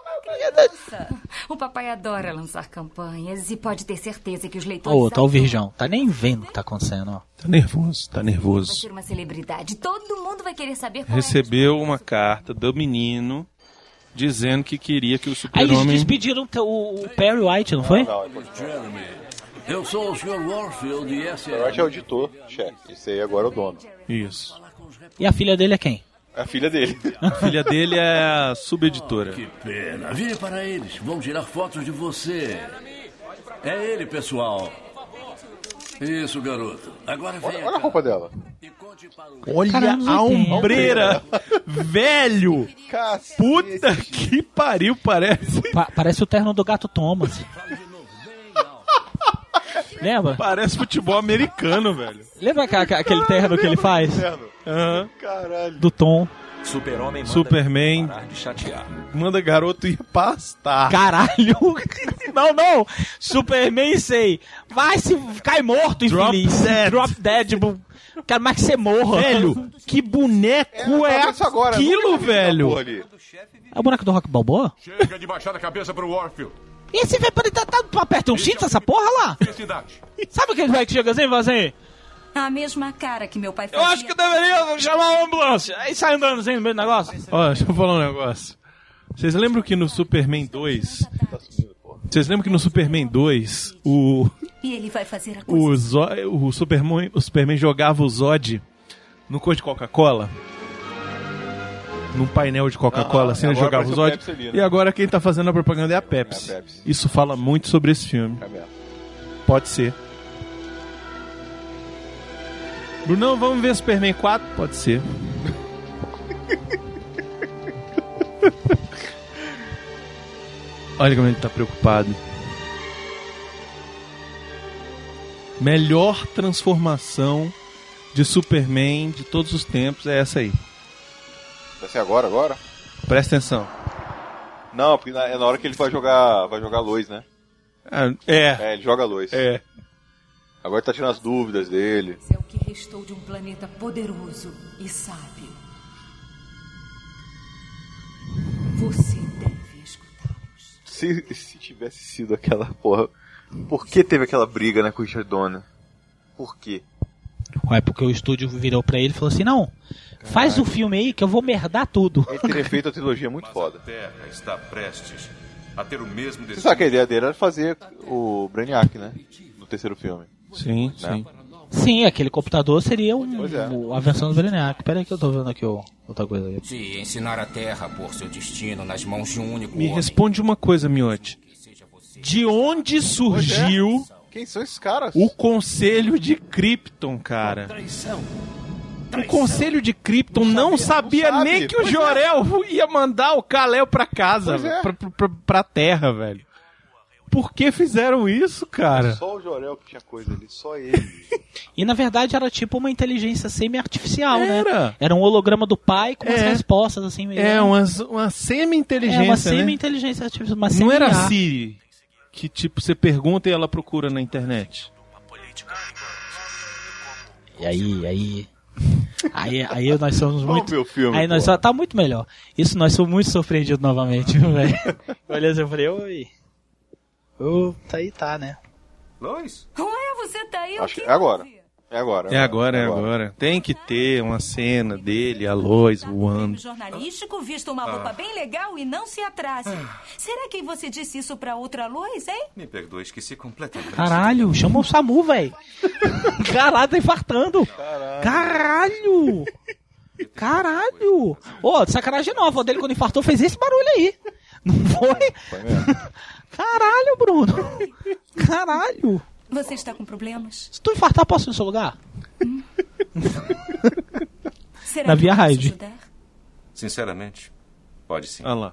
O papai adora lançar campanhas e pode ter certeza que os leitores. Ô, tá o. Virgão. Tá nem vendo o que tá acontecendo, ó. Tá nervoso, tá Vai nervoso. ser uma celebridade. Todo mundo vai querer saber qual Recebeu uma carta do menino dizendo que queria que o Aí eles super-homem... despediram o, o Perry White, não foi? Não, Jeremy, eu sou o Sr. Warfield e essa eu acho que é o editor, chefe. Esse aí agora é o dono. Isso. E a filha dele é quem? É a filha dele. A filha dele é a subeditora. Que pena. Vire para eles. Vão tirar fotos de você. É ele, pessoal. Isso, garoto. Agora vem. Olha, olha a roupa dela. Olha Cara, anos a 80. ombreira! Velho! Cacete. Puta que pariu, parece. Pa- parece o terno do gato Thomas. Lembra? Parece futebol americano, velho. Lembra aqua- aqua- aquele terno que ele faz? Aham. Caralho. Do Tom. Super-Homem manda Superman parar de chatear. manda garoto ir pastar. Caralho! Não, não. Superman sei. Vai se cai morto, Drop infeliz. dead. Drop dead. tipo, Quero mais que você morra. Velho, que boneco é, isso agora, aquilo, velho? É o boneco do Rock Balboa? Chega de baixar a cabeça pro Warfield. E esse velho pode estar tá, tá, aperta um cinto essa porra lá? Sabe aquele velho que chega assim e fala assim? A mesma cara que meu pai Eu fazia. acho que deveria chamar uma ambulância. Aí sai andando assim no meio do negócio. Ó, deixa eu falar um negócio. Vocês lembram que no Superman 2... Vocês lembram que no Superman 2, o, E ele vai fazer a coisa. o, Zo- o, Superman, o Superman jogava o Zod no cor de Coca-Cola? Num painel de Coca-Cola, Aham, assim, ele jogava o apareceu Zod. Pepsi ali, né? E agora quem tá fazendo a propaganda é a Pepsi. É a Pepsi. Isso fala muito sobre esse filme. É. Pode ser. Brunão, vamos ver Superman 4? Pode ser. Olha como ele tá preocupado. Melhor transformação de Superman de todos os tempos é essa aí. Vai ser agora, agora? Presta atenção. Não, porque na- é na hora que ele vai jogar, vai jogar luz, né? Ah, é, É, ele joga luz. é. Agora tá tirando as dúvidas dele. É o que restou de um planeta poderoso e sábio. Você deve escutá-los. Se, se tivesse sido aquela porra. Por que teve aquela briga, né, com o Richard Donner? Por quê? Ué, porque o estúdio virou pra ele e falou assim: não, faz o filme aí que eu vou merdar tudo. Ele teria feito a trilogia muito Mas foda. a Terra está prestes a ter o mesmo Você destino. sabe que a ideia dele era fazer o Brainiac, né? No terceiro filme. Sim, Né? sim. Sim, aquele computador seria um, é. o- a versão do Brainiac. Pera aí que eu tô vendo aqui ó, outra coisa aí. De ensinar a Terra a pôr seu destino nas mãos de um único Me homem. responde uma coisa, Miotti. De onde surgiu Quem são esses caras? o Conselho de Krypton, cara? O Conselho de Krypton não sabia sabe, nem que o é. Jorel ia mandar o Kal-El pra casa, Pois é. pra, pra, pra- terra, velho. Por que fizeram isso, cara? Só o Jorel que tinha coisa ali, só ele. E na verdade era tipo uma inteligência semi-artificial, né? Era. Era um holograma do pai com umas É. respostas assim meio. É, uma, uma É, semi-inteligência, uma né? semi-inteligência artificial. Uma Não era. Siri, que tipo, você pergunta e ela procura na internet. E aí, aí. Aí, aí nós somos muito. o filme, aí nós pô. só tá muito melhor. Isso nós somos muito surpreendidos novamente, viu, velho. Eu olhei assim e falei, oi. Ô, tá aí, tá, né? Lois? Ué, você tá aí? Acho o que é agora. É agora. É agora, é agora. Tem que ter uma cena dele, a Lois voando. jornalístico, vista uma roupa bem legal e não se atrase. Será que você disse isso pra outra Lois, hein? Me perdoe, esqueci completamente. Caralho, chama o Samu, velho. Caralho, tá infartando. Caralho. Caralho. Ô, sacanagem nova. O dele quando infartou fez esse barulho aí. Não foi? Foi mesmo. Caralho, Bruno. Caralho. Você está com problemas? Se tu infartar, posso ir no seu lugar? Será Na que Via Raid. ajudar? Sinceramente, pode sim. Olha lá.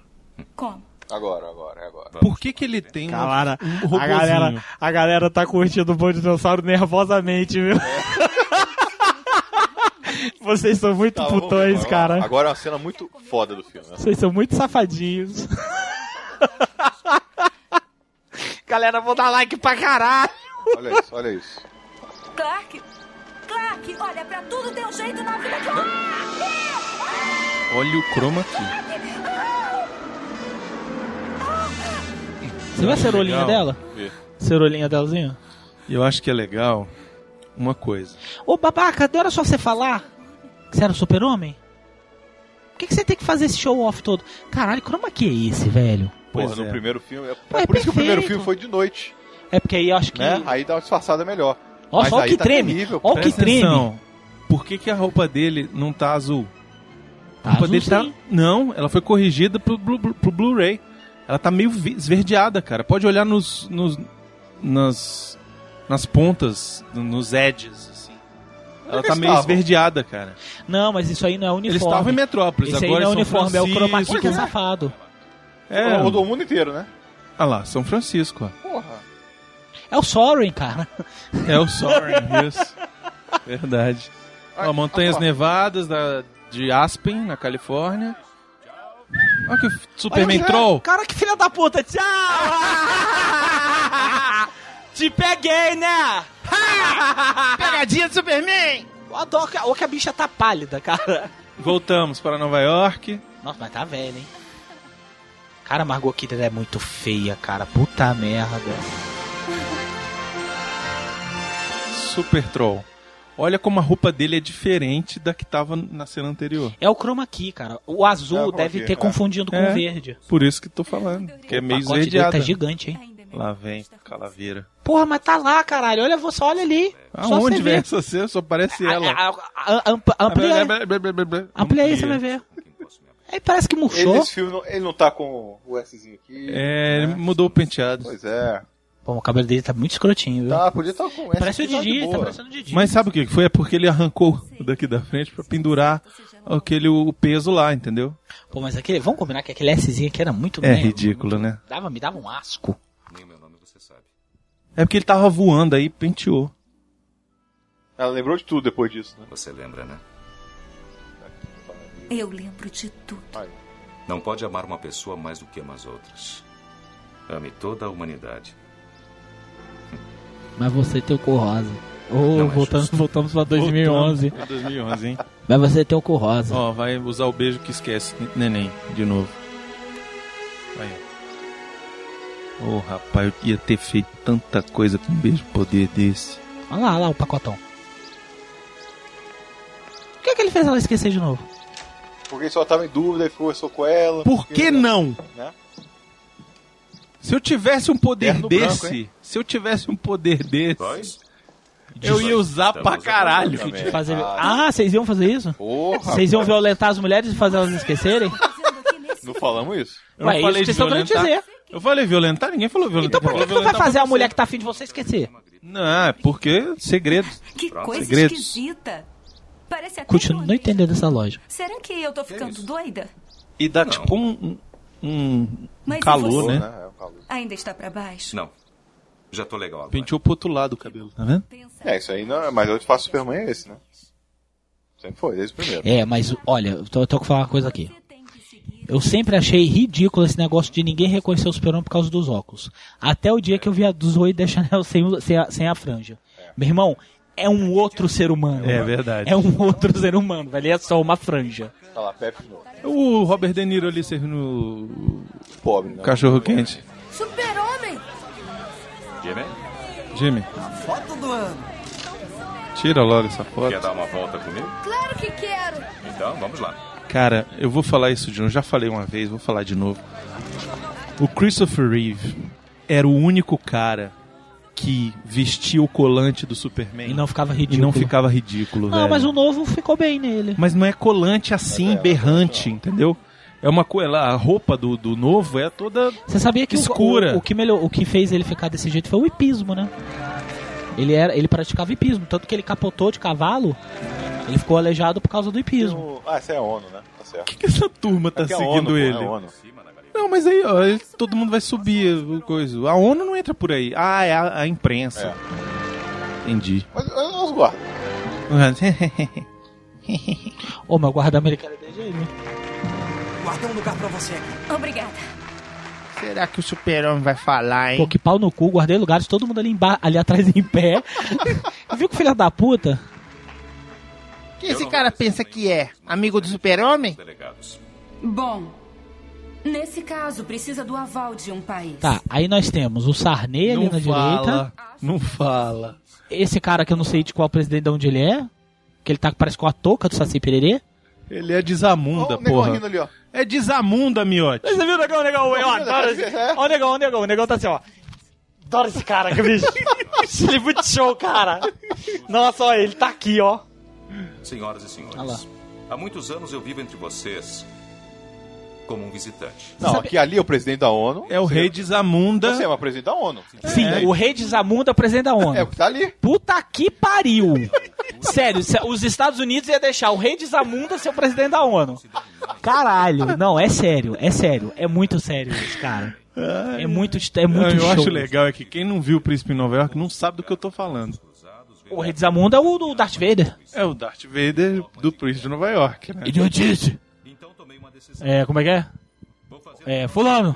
Como? Agora, agora, é agora. Por que que ele tem uma- Cara, um a galera, a galera tá curtindo o Bom Dinossauro nervosamente, viu? Vocês são muito Tá, putões, vamos cara. Agora é uma cena muito foda do filme. Né? Vocês são muito safadinhos. Galera, vou dar like pra caralho. Olha isso, olha isso. Clark? Clark, olha, pra tudo tem um jeito na vida que... Olha o chroma aqui. Você viu a cerolinha Legal. dela? Vi. Cerolinha delazinha? Eu acho que é legal uma coisa. Ô, babaca, não era só você falar que você era o super-homem? Por que, que você tem que fazer esse show-off todo? Caralho, croma que é esse, velho? Porra, Pois no é. primeiro filme. É, Pô, é por isso que o primeiro perfeito. filme foi de noite. É porque aí eu acho que... Né? Aí dá uma disfarçada melhor. Nossa, olha o aí que tá treme. terrível, Olha o que treme. atenção. Por que, que a roupa dele não tá azul? Tá a roupa azul, dele tá. sim. Não, ela foi corrigida pro, Blu- pro Blu-ray. ela tá meio esverdeada, cara. Pode olhar nos. nos nas. nas pontas, nos edges, assim. Ela tá meio estavam? esverdeada, cara. Não, mas isso aí não é uniforme. Eles estavam em Metrópolis, Esse aí agora não é São uniforme, é o chroma key que é Francisco. safado. É. Rodou o mundo inteiro, né? Ah lá, São Francisco, ó. Porra. É o Soren, cara. É o Soren, isso. Verdade. Ó, Montanhas. Nevadas da, de Aspen, na Califórnia. Olha que Superman Olha, Troll. Cara, que filha da puta. Tchau! Te peguei, né? Pegadinha do Superman! Eu adoro que, ou que a bicha tá pálida, cara. Voltamos para Nova York. Nossa, mas tá velha, hein? Cara, a Margot Kidder é muito feia, cara. Puta merda. Super Troll. Olha como a roupa dele é diferente da que tava na cena anterior. É o chroma key, cara. O azul É o chroma deve ter é. confundido com É, o verde. Por isso que tô falando. Que é meio O pacote dele esverdeada. tá gigante, hein? Lá vem, calaveira. Porra, mas tá lá, caralho. Olha você, olha ali. Só Aonde vem essa cena? Só parece A- ela. a- a- amp- Amplia aí. Amplia aí, você vai ver. Aí parece que murchou. nesse filme ele não tá com o Szinho aqui. É, ele mudou o penteado. Pois é. Pô, o cabelo dele tá muito escrotinho, viu? Tá, podia estar com o S. Parece o tá Didi, tá parecendo o Didi. Mas sabe o que que foi? É porque ele arrancou daqui da frente pra pendurar aquele o peso lá, entendeu? Pô, mas aquele, vamos combinar que aquele Szinho aqui era muito É né, ridículo, né? Dava, me dava um asco. É porque ele tava voando aí, penteou. Ela lembrou de tudo depois disso, né? Você lembra, né? Eu lembro de tudo. Não pode amar uma pessoa mais do que ama as outras. Ame toda a humanidade. Mas você tem o cor rosa. É voltamos, voltamos pra 2011. Voltamos pra 2011, hein? Mas você tem o cor rosa. Ó, vai usar o beijo que esquece, neném, de novo. Aí. Ô, rapaz, eu ia ter feito tanta coisa com um beijo poder desse. Olha lá, olha lá o pacotão. Por que, que ele fez ela esquecer de novo? Porque ele só tava em dúvida e conversou com ela. Por que não? Né? Se eu tivesse um poder Terno desse, branco, se eu tivesse um poder desse, Nós? eu ia usar pra caralho. De fazer... Ah, vocês iam fazer isso? Porra, Vocês iam violentar as mulheres e fazer elas esquecerem? Não falamos isso? Eu não Ué, falei isso de vocês violentar. dizer. Eu falei violentar? Ninguém falou violentar. Então por que, que tu vai fazer a mulher que tá afim de você esquecer? Não, é porque segredos. Que coisa Segredos. esquisita. Parece até Continuo não entendendo essa loja. Será que eu tô ficando doida? E dá tipo um, um, um Mas e calor, você? né? Ainda está pra baixo? Não. Já tô legal agora. Penteou pro outro lado o cabelo, tá vendo? É, isso aí não é. Mas eu faço Superman é esse, né? Sempre foi, desde o primeiro. É, mas olha, eu tô, eu tô com falar uma coisa aqui. Eu sempre achei ridículo esse negócio de ninguém reconhecer o super-homem por causa dos óculos. Até o dia que eu vi a Zoe da Chanel sem, sem, a, sem a franja. Meu irmão, é um outro ser humano. É mano. verdade. É um outro ser humano, velho. É só uma franja. Tá lá, Pepe de novo. O Robert De Niro ali servindo Pobre, né? cachorro quente. Super-Homem! Jimmy? Jimmy, Foto do ano. tira logo essa foto. Quer dar uma volta comigo? Claro que quero! Então, vamos lá. Cara, eu vou falar isso de novo. Já falei uma vez, vou falar de novo. O Christopher Reeve era o único cara que vestia o colante do Superman E não ficava e ridículo. não ficava ridículo, Não, velho. mas o novo ficou bem nele. Mas não é colante assim, berrante, entendeu? É uma coisa. A roupa do, do novo é toda. Você sabia que o- Escura. O, o que melhor, o que fez ele ficar desse jeito foi o hipismo, né? Ele era, ele praticava hipismo, tanto que ele capotou de cavalo. Ele ficou aleijado por causa do hipismo. O- Ah, essa é a ONU, né? Tá certo. Por que, que essa turma tá é seguindo ONU, pô, ele? é a ONU. Não, mas aí, ó, todo mundo vai subir o coisa. A ONU não entra por aí. Ah, é a, a imprensa. Entendi. Mas olha os guardas. Ô, meu guarda americano é desse jeito, né? Guardei um lugar pra você aqui. Obrigada. Será que o super-homem vai falar, Pô, que pau no cu, guardei lugares, todo mundo ali, emba- ali atrás em pé. Viu que filha da puta? Que esse cara pensa que é? Amigo do super-homem? Delegados. Bom, nesse caso, precisa do aval de um país. Tá, aí nós temos o Sarney ali Não na fala. direita. Não fala. Esse cara que eu não sei de qual presidente de onde ele é. Que ele tá parece com a touca do Saci Pererê. Ele é desamunda, Ó, o negão porra. rindo ali, ó. É desamunda, miote. Você viu o negão, o negão? Eu adoro esse- Ó o negão, o negão, o negão tá assim, ó. Adoro esse cara, que bicho. ele é muito show, cara. Nossa, ó, ele tá aqui, ó. Senhoras e senhores, Olha lá. há muitos anos eu vivo entre vocês como um visitante. Não, aqui ali é o presidente da ONU. É o rei desamunda. Você é o presidente da ONU. Sim, o rei de Zamunda, presidente da ONU. É o que tá ali. Puta que pariu! Sério, os Estados Unidos ia deixar o rei de Zamunda ser o presidente da ONU. Caralho, não, é sério, é sério, é muito sério isso, cara. É muito, é Não, muito eu show. acho legal é que quem não viu o Príncipe em Nova York não sabe do que eu tô falando. O rei de Zamunda é o do Darth Vader. É o Darth Vader do Príncipe de Nova York, né? Idiotice! É, como é que é? É, fulano,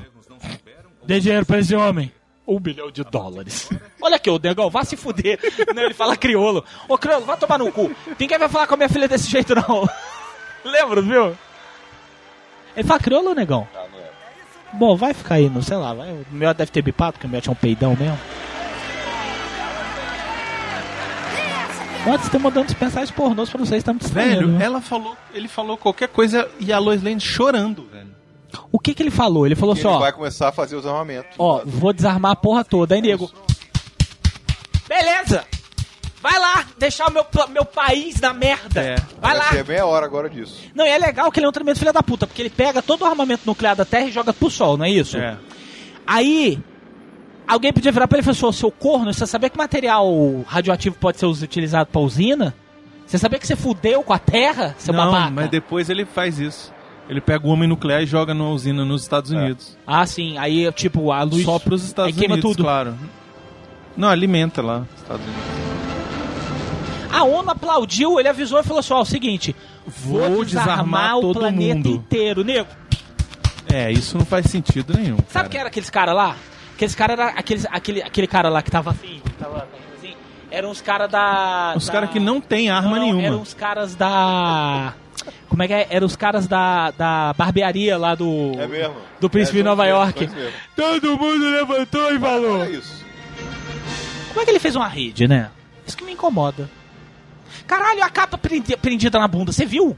dê dinheiro pra esse homem. Um bilhão de dólares. Olha aqui, o negão, vá se fuder. Não, ele fala crioulo. Ô, crioulo, vai tomar no cu. Ninguém vai falar com a minha filha desse jeito, não. Lembra, viu? Ele fala crioulo, negão? Bom, vai ficar aí, não sei lá. Vai. O meu deve ter bipado, porque o meu tinha um peidão mesmo. Vocês estão mandando os mensagens pornôs pra vocês, tá me distraindo. Velho, né? ela falou, ele falou qualquer coisa e a Lois Lane chorando, velho. O que que ele falou? Ele falou E assim, ele ó. vai começar a fazer os armamentos. Ó, vou desarmar a porra toda, aí, nego. Beleza! Vai lá, deixar o meu, meu país na merda. Vai lá. Ser meia hora agora disso. Não, e é legal que ele é um tremendo filho da puta, porque ele pega todo o armamento nuclear da Terra e joga pro sol, não é isso? É. Aí, alguém podia virar pra ele e falar assim, "Ô, seu corno, você sabia que material radioativo pode ser utilizado pra usina? Você sabia que você fudeu com a Terra, seu Não, babaca? mas depois ele faz isso. Ele pega o homem nuclear e joga numa usina nos Estados Unidos. Ah, sim, aí, tipo, a luz... Só pros Estados Unidos, tudo. claro. Não, alimenta lá, Estados Unidos. A ONU aplaudiu, ele avisou e falou assim, ó, é o seguinte, vou, Vou desarmar, desarmar o planeta mundo. inteiro, nego. É, isso não faz sentido nenhum. Sabe cara. quem era aqueles caras lá? Aqueles caras era aqueles, aquele, aquele cara lá que tava assim, que tava assim, eram os caras da. Os da- caras que não tem arma Não, não, nenhuma. Eram os caras da. Como é que é? Eram os caras da, da barbearia lá do. É mesmo. Do Príncipe É, de Nova York. mesmo. Todo mundo levantou e falou. É isso. Como é que ele fez uma rede, né? Isso que me incomoda. Caralho, a capa prendi- prendida na bunda, você viu?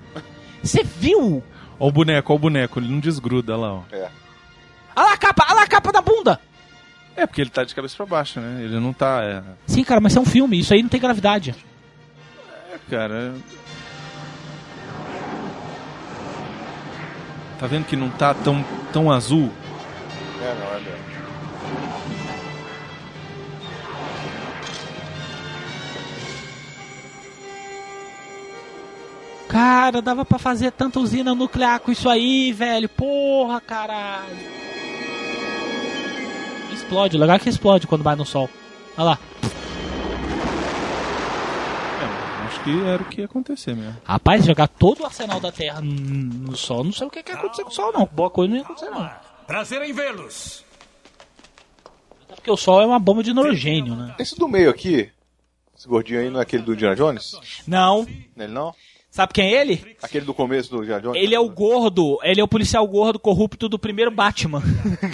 Você viu? Ó o boneco, ó o boneco, ele não desgruda lá, ó. É. Olha lá a capa, olha lá a capa da bunda! É, porque ele tá de cabeça pra baixo, né? Ele não tá. É, Sim, cara, mas é um filme, isso aí não tem gravidade. cara. Tá vendo que não tá tão, tão azul? É, não, é mesmo. Cara, dava pra fazer tanta usina nuclear com isso aí, velho. Porra, caralho. Explode, legal que explode quando vai no sol. Olha lá. Acho que era o que ia acontecer mesmo. Rapaz, jogar todo o arsenal da Terra no sol, não sei o que, que ia acontecer com o sol, não. Boa coisa não ia acontecer, não. Prazer em vê-los. Até porque o sol é uma bomba de hidrogênio, né? Esse do meio aqui, esse gordinho aí, não é aquele do Indiana Jones? Não. Não é ele não? Sabe quem é ele? Aquele do começo do Indiana Jones? Ele é o gordo, ele é o policial gordo corrupto do primeiro Batman.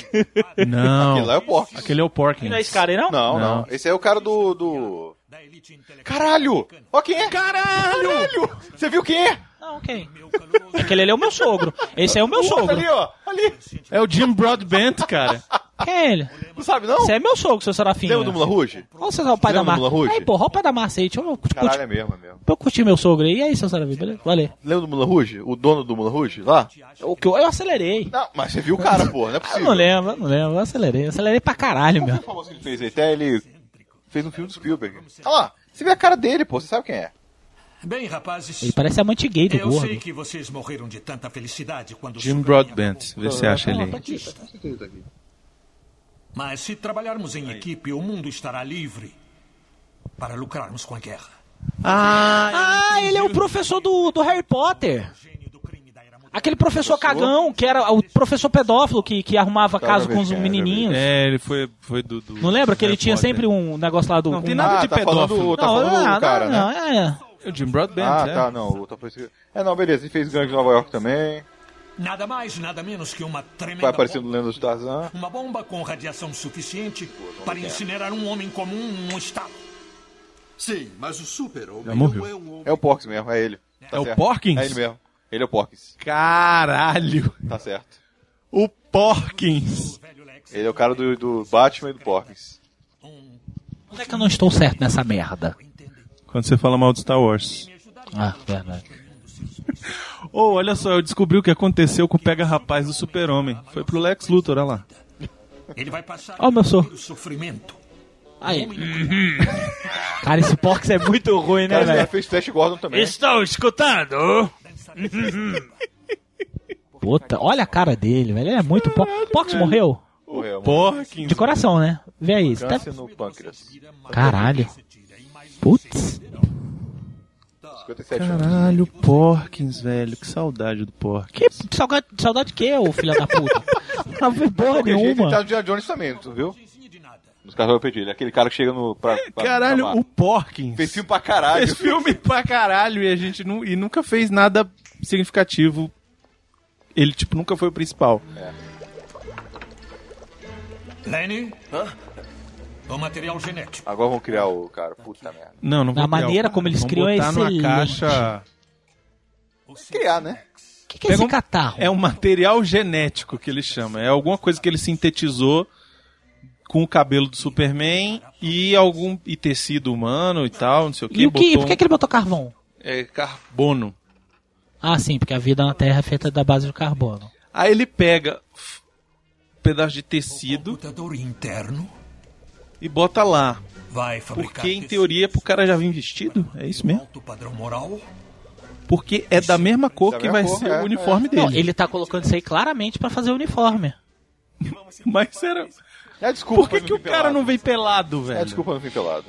Não. Aquele lá é o Porkins. Aquele é o Porkins. Não é esse cara aí, não? Não, não, Não. Esse é o cara do. do... Caralho! Ó quem é? Caralho! Você viu quem é? Não, quem? Aquele ali é o meu sogro. Esse aí é o meu sogro. ali, ó. Ali. É o Jim Broadbent, cara. Quem é ele? Não sabe, não? Esse é meu sogro, seu Serafinho. Lembra do Mula Rouge? Olha você, o pai da Lembra do Mula Rouge? Aí, porra, o pai da Márcia aí. Deixa eu curtir, Caralho, é mesmo, é mesmo. eu curtir meu sogro aí. E aí, seu Serafinho, beleza? Valeu. Lembra do Mula Rouge? O dono do Mula Rouge? Lá? O que eu, eu acelerei. Não, mas você viu o cara, pô, não é Eu possível. não lembro, eu não lembro. Eu acelerei. Eu acelerei pra caralho, meu. Qual foi o famoso que ele fez aí? Até ele fez um filme do Spielberg. Olha lá, você vê a cara dele, pô, você sabe quem é. Bem, rapazes. Ele parece amante gay do eu gordo. sei que vocês morreram de tanta felicidade quando Jim Broadbent. Vê se acha ele Tá aí. tá tá. Mas se trabalharmos em equipe, o mundo estará livre para lucrarmos com a guerra. Ah, ele é o professor do, do Harry Potter. Aquele professor cagão, que era o professor pedófilo que, que arrumava Cara, caso com os menininhos. É, ele foi, foi do, do- Não lembra que ele tinha sempre um negócio lá do... Não, tem nada Ah, de tá falando, pedófilo. tá falando não, cara, não, né? é, é. É o Jim Broadbent, Ah, é. tá, não. o foi esse- É, não, beleza. Ele fez Gangue de Nova York também. Nada mais, nada menos que uma tremenda Vai aparecendo bomba. Lendas do Tarzan. Uma bomba com radiação suficiente para incinerar um homem comum num estado. Sim, mas o super-homem Já morreu. não é um homem. É o Porkins mesmo, é ele. Tá É o certo. Porkins? É ele mesmo. Ele é o Porkins. Caralho! Tá certo. O Porkins! Ele é o cara do, do Batman e do Porkins. Onde é que eu não estou certo nessa merda? Quando você fala mal de Star Wars. Ah, verdade. Ô, olha só, eu descobri o que aconteceu com o Pega Rapaz do Super-Homem. Foi pro Lex Luthor, olha lá. Ele vai passar Ó, meu sogro. o sofrimento. Aí. Cara, esse Porks é muito ruim, né, velho? fez Flash Gordon também. Estou escutando. Puta, olha a cara dele, velho. Ele é muito po... Porks morreu? Morreu. Porkins. De coração, né? Vê aí. Tá... Câncer no pâncreas. Caralho. Putz. 57 anos. Caralho, Porkins, velho. Que saudade do Porkins. Que saudade, saudade de quê, ô filho da puta? Não vi porra Qualquer jeito, ele tá nenhuma. no Jones também, tu viu? Nos Carros Perdido. Ele é aquele cara que chega no. Pra, pra Caralho, pra- o Porkins. Fez filme pra caralho. Fez filme pra caralho e a gente nu- e nunca fez nada significativo. Ele, tipo, nunca foi o principal. Lenny? O material genético. Agora vão criar o cara. Puta merda. Não, não vou criar maneira o- como eles criam é botar numa excelente. caixa. Criar, né? O que, que é esse catarro? É um material genético que ele chama. É alguma coisa que ele sintetizou com o cabelo do Superman e algum e tecido humano e tal, não sei o que. E o que? botou Por que, que ele botou carvão? É carbono. Ah, sim, porque a vida na Terra é feita da base de carbono. Aí ele pega f- um pedaço de tecido Computador interno e bota lá. vai fabricar Porque em teoria pro cara já vir vestido, é isso mesmo? alto padrão moral. Porque é da mesma cor Da que vai cor, ser é, o uniforme é. dele. Não, ele tá colocando isso aí claramente pra fazer o uniforme. Mas era. É desculpa. Por que, que o cara não vem pelado, velho? É desculpa não vir pelado.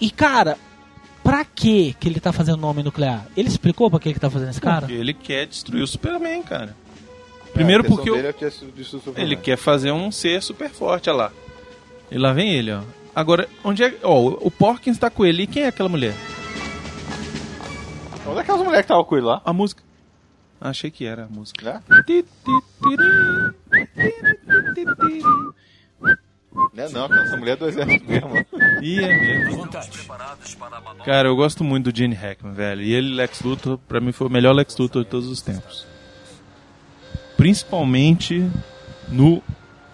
E cara, pra que que ele tá fazendo nome nuclear? Ele explicou pra que ele tá fazendo esse cara? Porque ele quer destruir o Superman, cara. Primeiro É, a intenção porque o- é que é o ele quer fazer um ser super forte, olha lá. E lá vem ele, ó. Agora, onde é. Ó, o Porkins tá com ele. E quem é aquela mulher? Onde é aquelas mulheres que estavam com ele lá? A música. Achei que era a música. Né? Não, essa mulher é do exército mesmo. E é mesmo. Cara, eu gosto muito do Gene Hackman, velho. E ele, Lex Luthor, pra mim foi o melhor Lex Luthor de todos os tempos. Principalmente no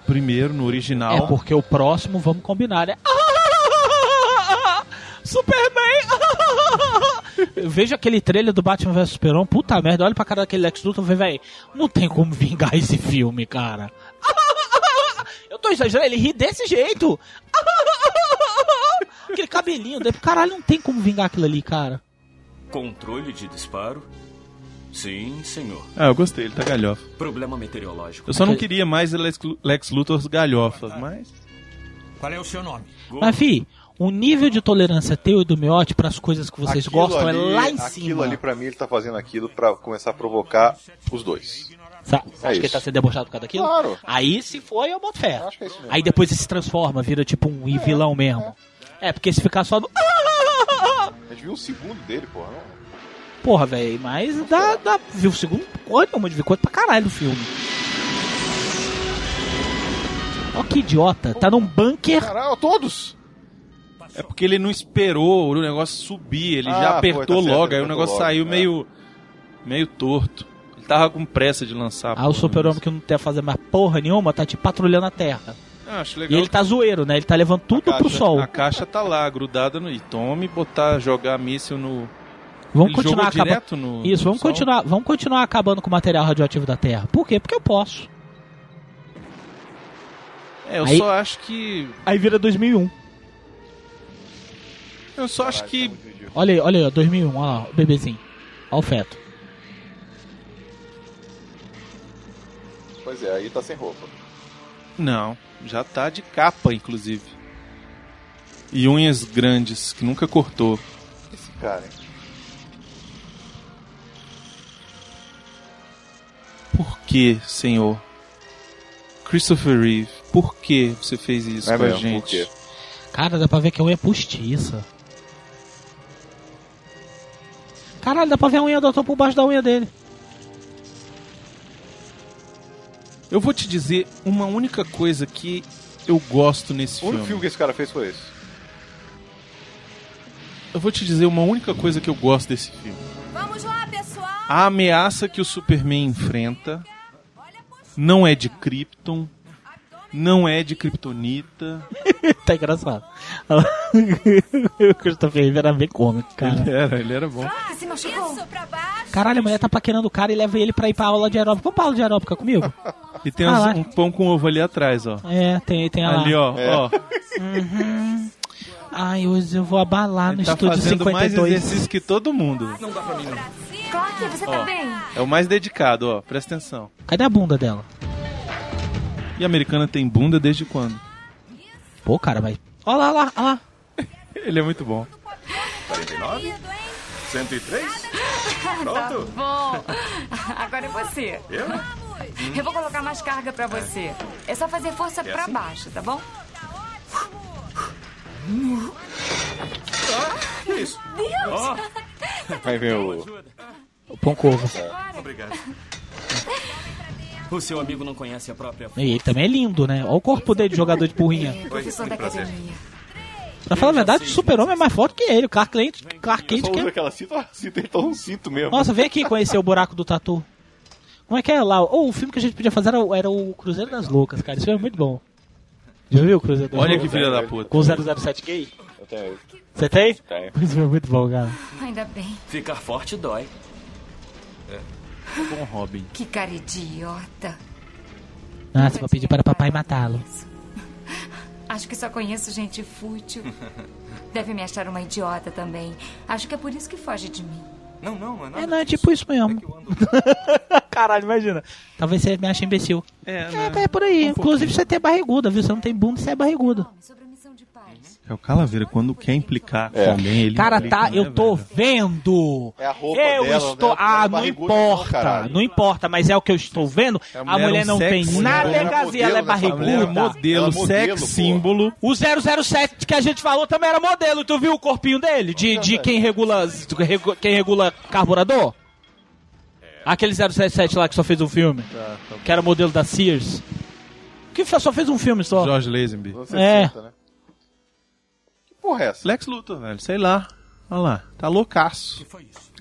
primeiro, no original. É porque o próximo, vamos combinar, é. Superman! Veja aquele trailer do Batman vs Superman, puta merda, olha pra cara daquele Lex Luthor e vê, velho, não tem como vingar esse filme, cara. Eu tô exagerando, ele ri desse jeito. Aquele cabelinho dele, caralho, não tem como vingar aquilo ali, cara. Controle de disparo? Sim, senhor. Ah, eu gostei, ele tá galhofa. Problema meteorológico. Eu só não queria mais Lex, Luthor galhofas, mas. Qual é o seu nome? Mas, fi, o nível de tolerância teu e do Miotti pras coisas que vocês Aquilo gostam ali- é lá em Aquilo cima. ali, pra mim, ele tá fazendo aquilo pra começar a provocar os dois. Sa- Você É acha que ele tá sendo debochado por causa daquilo? Claro. Aí, se for, eu boto fé. é isso mesmo. Aí depois ele se transforma, vira tipo um vilão mesmo. É, porque se ficar só do. A gente viu um segundo dele, porra. Não? Porra, velho, mas dá, dá. Viu o segundo? Olha, uma de coisa pra caralho do filme. Ó, que idiota. Tá num bunker. Caralho, todos! É porque ele não esperou o negócio subir, ele Ah, já foi, apertou tá certo, logo, ele aí o negócio logo, saiu é. meio. meio torto. Ele tava com pressa de lançar. Ah, o super-homem que não quer fazer mais porra nenhuma tá tipo patrulhando a terra. Ah, acho E legal. ele tá zoeiro, né? Ele tá levando tudo A pro caixa- sol. A caixa tá lá, grudada no. E tome, botar, jogar míssil no. Vamos Ele continuar acabando. no- Isso, no vamos sol? continuar, vamos continuar acabando com o material radioativo da Terra. Por quê? Porque eu posso. É, eu Aí- só acho que. Aí vira 2001. Eu só acho que. Olha aí, olha aí, ó, 2001, ó lá, o bebezinho. Ó o feto. Pois é, aí tá sem roupa. Não, já tá de capa, inclusive. E unhas grandes, que nunca cortou. Esse cara, hein? Por que, senhor? Christopher Reeve, por que você fez isso É com a gente? Cara, dá pra ver que a unha é postiça. Caralho, dá pra ver a unha do ator por baixo da unha dele. Eu vou te dizer uma única coisa que eu gosto nesse O único filme. filme que esse cara fez foi esse. Eu vou te dizer uma única coisa que eu gosto desse filme. Vamos lá, pessoal! A ameaça que o Superman enfrenta não é de Krypton, não é de Kryptonita. tá engraçado. o Christopher Reeve era bem cômico, cara. Ele era, ele era bom. Se machucou? Caralho, a mulher tá paquerando o cara e leva ele pra ir pra aula de aeróbica. Vamos pra aula de aeróbica comigo? E tem Ah, uns- lá. um pão com ovo ali atrás, ó. É, tem, tem a Ali, ó, É. ó. Uhum. Ai, hoje eu vou abalar no Ele tá estúdio fazendo mais 52. exercício que todo mundo. Não dá pra mim, não. Clark, você tá Ó. bem? É o mais dedicado, ó. Presta atenção. Cadê a bunda dela? E a americana tem bunda desde quando? Pô, cara, mas. Olha lá, olha lá, olha lá. Ele é muito bom. 49? 103? Tá Pronto. bom. Agora é você. Eu? Eu vou colocar mais carga pra você. É só fazer força É pra assim? baixo, tá bom? Que isso? Deus! Aí vem o. O pão corvo. Obrigado. O seu amigo não conhece a própria. E ele também é lindo, né? Olha o corpo dele de jogador de porrinha. Professor da academia. Pra falar a verdade, o super-homem é mais forte que ele. O Clark Kent, Clark Kent que é... aquela cinta, a cinta tá um cinto mesmo. Nossa, vem aqui conhecer o buraco do tatu. Como é que é lá? Ou o filme que a gente podia fazer era, o- era o Cruzeiro das Loucas, cara. Isso é muito bom. Já viu o Olha que filha da puta. Com o 007 gay? Eu tenho. Você tem? Tenho. Isso é muito bom, cara. Ainda bem. Ficar forte dói. Bom Robin. Que cara idiota. Nossa, vou pedir para papai matá-lo. Acho que só conheço gente fútil. Deve me achar uma idiota também. Acho que é por isso que foge de mim. Não, não, não é nada. É, não, é tipo isso mesmo. Caralho, imagina. Talvez você me ache imbecil. É, É, é por aí. Inclusive você tem barriguda, viu? Você não tem bunda, você é barriguda. É o Calaveira, quando quer implicar É. com alguém, ele Cara, implica, tá, né, eu tô velho? vendo. É a roupa Eu dela, estou. né? Ah, Não é não barriguda, não, importa. importa, mas é o que eu estou vendo. A A mulher mulher é um não tem nada a ver, ela é Ela é modelo A é barriguda. modelo, Ela é sex modelo, pô. símbolo. O 007 que a gente falou também era modelo. Tu viu o corpinho dele? De, de quem regula quem regula carburador? Aquele 077 lá que só fez um filme. Que era modelo da Sears. Que só fez um filme só. George Lazenby. É. né? Que porra é essa? Lex Luthor, velho. Sei lá. Olha lá. Tá loucaço.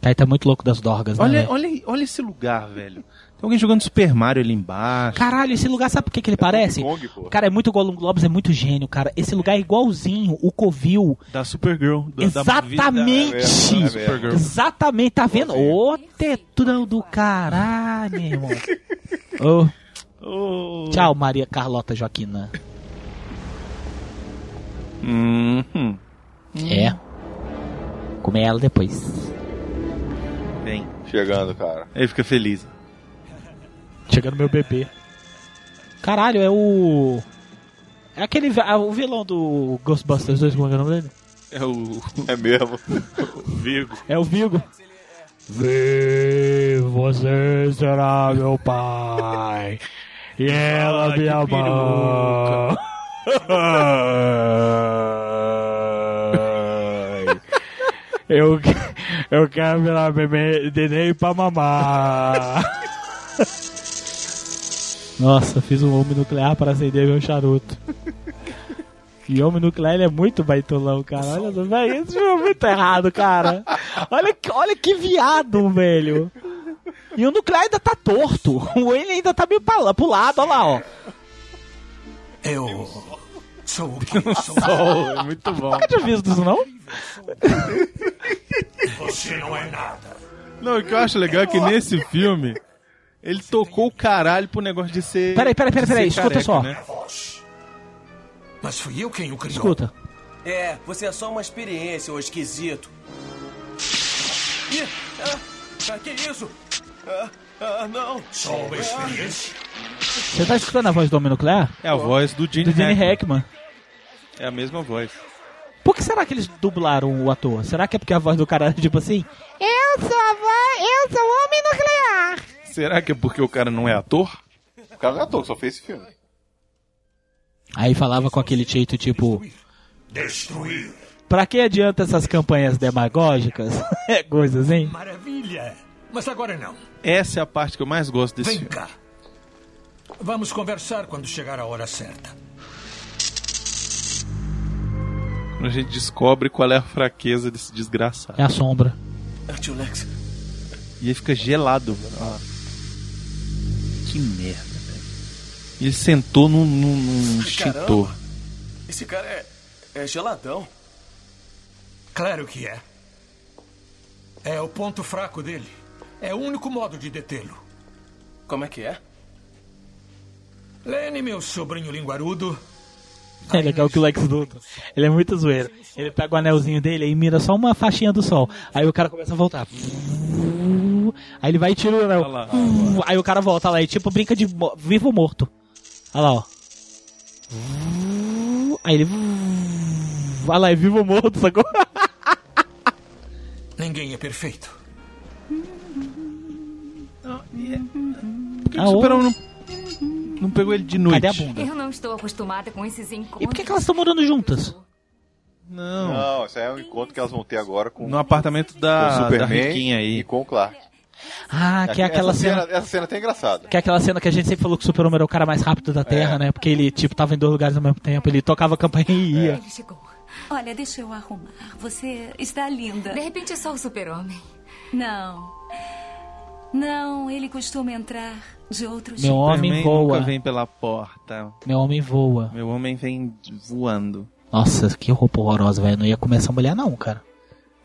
Aí tá muito louco das dorgas, né? Olha, velho? olha, olha esse lugar, velho. Tem alguém jogando Super Mario ali embaixo. Caralho, esse lugar sabe por que, que ele parece? Kong. Cara, é muito Gollum Globes, é muito gênio, cara. Esse lugar é igualzinho o Covil. Da Supergirl. Da, Exatamente. Da, É mesmo, é. Exatamente, tá vendo? Ô, tetudão do caralho, meu irmão. Ô, Oh. Tchau, Maria Carlota Joaquina. Uhum. É. Comer ela depois. Bem. Chegando, cara. Aí fica feliz. Chegando meu bebê. Caralho, é o. É aquele. vi- ah, O vilão do Ghostbusters 2, como é que é o nome dele? É o É mesmo. Virgo. É o Vigo. Vê, você será meu pai. E ela Ai, que minha mãe. Eu, eu quero virar bebê neném pra mamar. Nossa, fiz um homem nuclear para acender meu charuto. E homem nuclear ele é muito baitolão, cara. Olha, velho, isso é muito errado, cara. Olha, olha que viado, velho. E o nuclear ainda tá torto. O ele ainda tá meio pra pro lado, olha lá, ó. Eu sou o que sou. É muito bom. Nunca tinha visto isso, não? Você não é nada. Não, o que eu acho legal é que nesse filme ele tocou o caralho pro negócio de ser. Peraí, peraí, peraí, peraí, escuta careca, só. Né? Mas fui eu quem o criou. Escuta. É, você é só uma experiência, ô esquisito. Ih, ah, ah, que isso? Ah, ah, não. Só uma experiência. Você tá escutando a voz do homem nuclear? É a voz do Gene, Do Gene Hackman. Hackman. É a mesma voz. Por que será que eles dublaram o ator? Será que é porque a voz do cara é tipo assim? Eu sou a voz, eu sou o homem nuclear. Será que é porque o cara não é ator? O cara não é ator, só fez esse filme. Aí falava com aquele jeito tipo, Destruir. pra que adianta essas campanhas demagógicas? É coisa assim. Maravilha. Mas agora não. Essa é a parte que eu mais gosto desse Vem filme. cá. Vamos conversar quando chegar a hora certa. A gente descobre qual é a fraqueza desse desgraçado. É a sombra. Ah, Tio Lex. E ele fica gelado, velho. Ó. Que merda, velho. Ele sentou num, num, num extintor. Esse cara é, é geladão. Claro que é. É o ponto fraco dele. É o único modo de detê-lo. Como é que é? Lenny, meu sobrinho linguarudo, É legal que o Lex Luthor, ele é muito zoeiro. Ele pega o anelzinho dele e mira só uma faixinha do sol. Aí o cara começa a voltar. Aí ele vai e tira o anel. Aí o cara volta lá e tipo brinca de vivo ou morto. Olha lá, ó. Aí ele. Olha lá, é vivo ou morto, sacou? ninguém é perfeito. Por que Ah, o ô. Superman não, não pegou ele de noite? Cadê a bunda? Eu não estou acostumada com esses encontros. E por que, que elas estão morando juntas? Não. Não, isso aí é um encontro que elas vão ter agora com, No apartamento com da, o da Superman riquinha aí. e com o Clark. Ah, que é Essa aquela cena. Essa cena até é engraçada. Que é aquela cena que a gente sempre falou que o Super-Homem era o cara mais rápido da Terra, né? Porque ele, tipo, tava em dois lugares ao mesmo tempo. Ele tocava a campainha e ia. Ele chegou. Olha, deixa eu arrumar. Você está linda. De repente é só o super-homem. Não. Não, ele costuma entrar de outro Meu homem Superman voa. nunca vem pela porta. Meu homem voa. Meu homem vem voando. Nossa, que roupa horrorosa, velho. Não ia comer essa mulher, não, cara.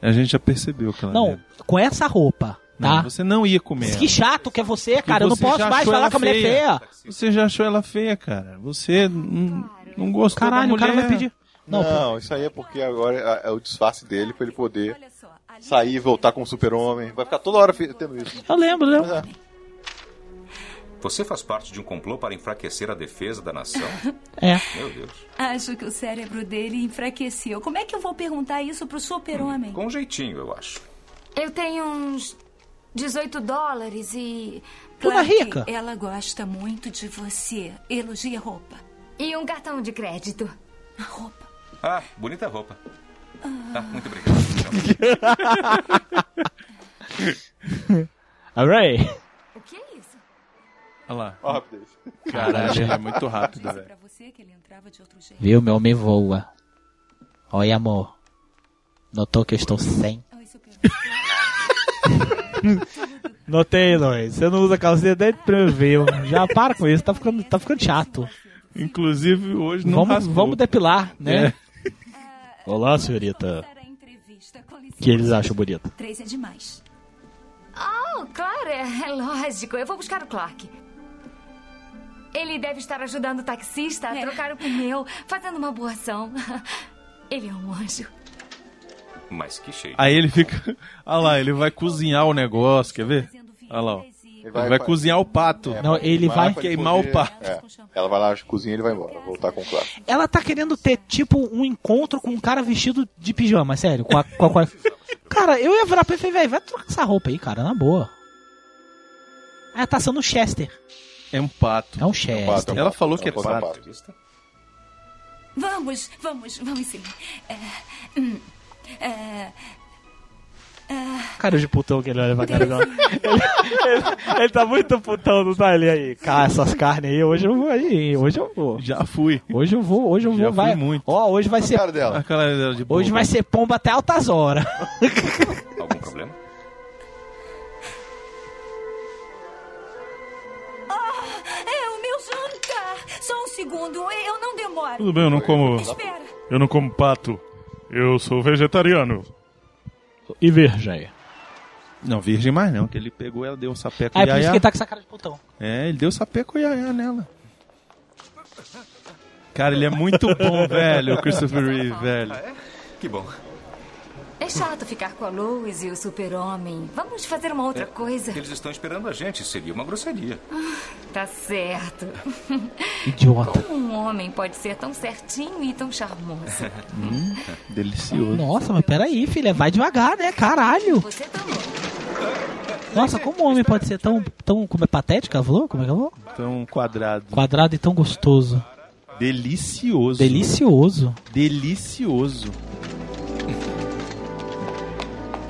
A gente já percebeu que ela Não, é. com essa roupa, Não, tá? você não ia comer. Que chato que é você, Porque cara. Eu não posso mais falar com a mulher feia. Você já achou ela feia, cara. Você não, não gostou Caralho, da o cara mulher. vai pedir. Não, Não, isso aí é porque agora é, é o disfarce dele pra ele poder sair e voltar com o super-homem. Vai ficar toda hora tendo isso. Eu lembro, lembro. Mas é. Você faz parte de um complô para enfraquecer a defesa da nação? É. Meu Deus. Acho que o cérebro dele enfraqueceu. Como é que eu vou perguntar isso pro super-homem? Com um jeitinho, eu acho. Eu tenho uns 18 dólares e. Clark, rica. Ela gosta muito de você. Elogia a roupa. E um cartão de crédito. A roupa. Ah, bonita roupa. Ah, muito obrigado. O é isso? Olha lá. Ó, rapidez. Caralho, é muito rápido, velho. Ele. Viu? Meu homem voa. Oi, amor. Notou que eu estou sem? Notei, Lois. Você não usa calcinha desde o primeiro veio. Já para com isso, tá ficando, tá ficando chato. Inclusive, hoje não Vamos, raspou. vamos depilar, né? É. Olá, senhorita. Que eles acham bonito? Três é demais. Oh, claro, é, é lógico. Eu vou buscar o Clark. Ele deve estar ajudando o taxista a É. trocar o pneu, fazendo uma boa ação. Ele é um anjo. Mas que cheio. Aí ele fica. Olha lá, ele vai cozinhar o negócio, quer ver? Olha lá, ó. Ele vai, cozinhar o pato. É, Não, ele vai queimar poder- o pato. É. Ela vai lá na cozinha e ele vai embora, voltar com o Clark. Ela tá querendo ter, tipo, um encontro com um cara vestido de pijama, sério. Com a, com a- com a- Cara, eu ia virar pra ele e falei, vai trocar essa roupa aí, cara, na boa. Ah, tá sendo Chester. É um pato. É um Chester. pato, é um Ela pato, falou é que é um pato, pato. Vamos, vamos, vamos sim. É, hum, é, Cara de putão que ele olha pra cara agora. Ele, ele- ele tá muito putão, não tá ele aí. Cara, essas carnes aí, hoje eu vou aí, hoje eu vou. Já fui. Hoje eu vou, hoje eu Já vou, vai. fui muito. Ó, hoje vai A ser, cara dela. A cara dela de hoje vai ser pomba até altas horas. Algum problema? Só um segundo, eu não demoro. Tudo bem, eu não como. Espera. Eu não como pato. Eu sou vegetariano. E virgem. Não, virgem mais não, que ele pegou ela, deu um sapeco Ah, é por isso que ele tá com essa cara de putão. É, ele deu sapeco iaiá nela. Cara, ele é muito bom, velho, o Christopher Reeve, velho. Que bom. É chato ficar com a Lois e o super-homem. Vamos fazer uma outra coisa. Eles estão esperando a gente. Seria uma grosseria. Tá certo. Idiota. Como um homem pode ser tão certinho e tão charmoso? Delicioso. Nossa, mas peraí, filha, vai devagar, né? Caralho. Você também. Nossa, como um homem pode ser tão, tão como é patético, ela falou? Como é que falou? Tão quadrado. Quadrado e tão gostoso. Delicioso. Delicioso. Delicioso.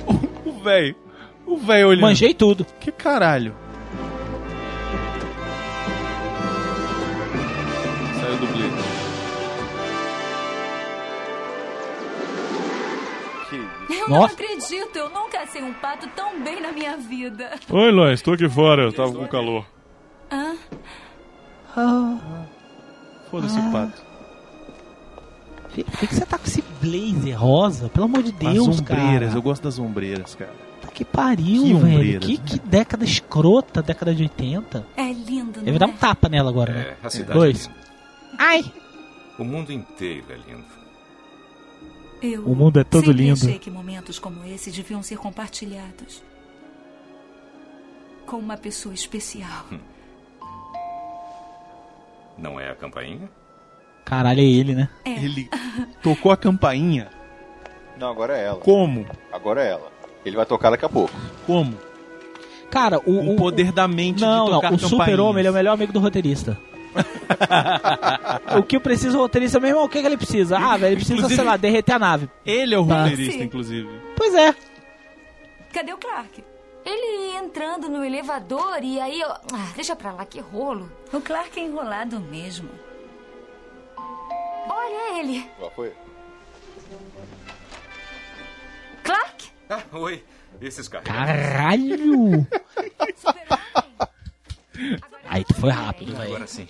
O- velho. O velho olhando. Manjei tudo. Que caralho. Saiu do isso. Eu não Nossa. acredito, eu nunca sei um pato tão bem na minha vida. Oi, Lois, tô aqui fora, eu tava com calor. Hã? Foda-se o pato. Filha, por que, que você tá com esse blazer rosa? Pelo amor de Deus, As ombreiras, cara. eu gosto das ombreiras, cara. Tá que pariu, Que velho. Que, né? que década escrota, década de 80. É lindo, Ele não vai dar um tapa nela agora, né? É, a cidade. Dois. é. Ai! O mundo inteiro é lindo. Eu O mundo é todo lindo. achei que momentos como esse deviam ser compartilhados com uma pessoa especial. Não é a campainha? Caralho, é ele, né? É. Ele tocou a campainha. Não, agora é ela. Como? Agora é ela. Ele vai tocar daqui a pouco. Como? Cara, o, O poder da mente Não, de não, tocar o campainhas. super-homem ele é o melhor amigo do roteirista. o que eu preciso o roteirista mesmo, o que, que ele precisa? Ah, velho, ele precisa, Inclusive- sei lá, derreter a nave. Ele é o Tá. roteirista, inclusive. Pois é. Cadê o Clark? Ele entrando no elevador e aí eu... Ah, deixa pra lá, que rolo. O Clark é enrolado mesmo. Olha ele. Qual foi? Clark? Ah, oi. Esses carros. Caralho! Aí tu foi rápido, velho. Agora sim.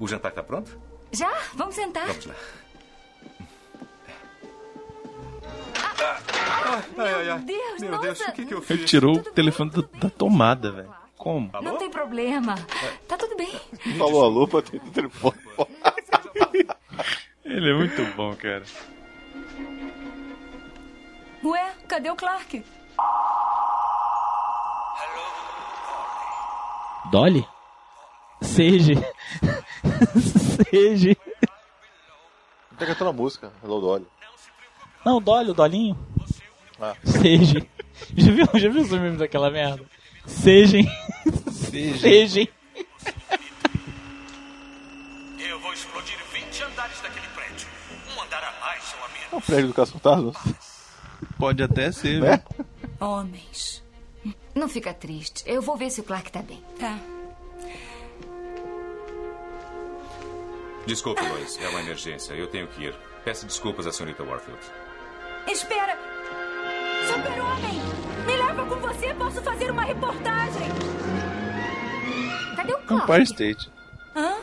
O jantar tá pronto? Já? Vamos sentar. Vamos lá. Ai, ai, ai. Deus, Meu nossa. Deus, o que, que eu Ele fiz? tirou o telefone do- da tomada, velho. Como? Não tem problema. Tá tudo bem. Falou a lupa, tem o telefone. Ele é muito bom, cara. Ué, cadê o Clark? Dolly? Seja. Seja. Tá cantando a música, Hello Dolly. Não, Dolly, o Dolinho. Ah. Seja. Já viu, já viu os memes daquela merda? Sejam. Sejam. Eu prédio do Caçotado? Pode até ser, né? Homens. Não fica triste. Eu vou ver se o Clark tá bem. Tá. Desculpe, Lois. É uma emergência. Eu tenho que ir. Peço desculpas à senhorita Warfield. Espera! Super-Homem! Me leva com você, posso fazer uma reportagem! Cadê o Empire Clark? State. Hã?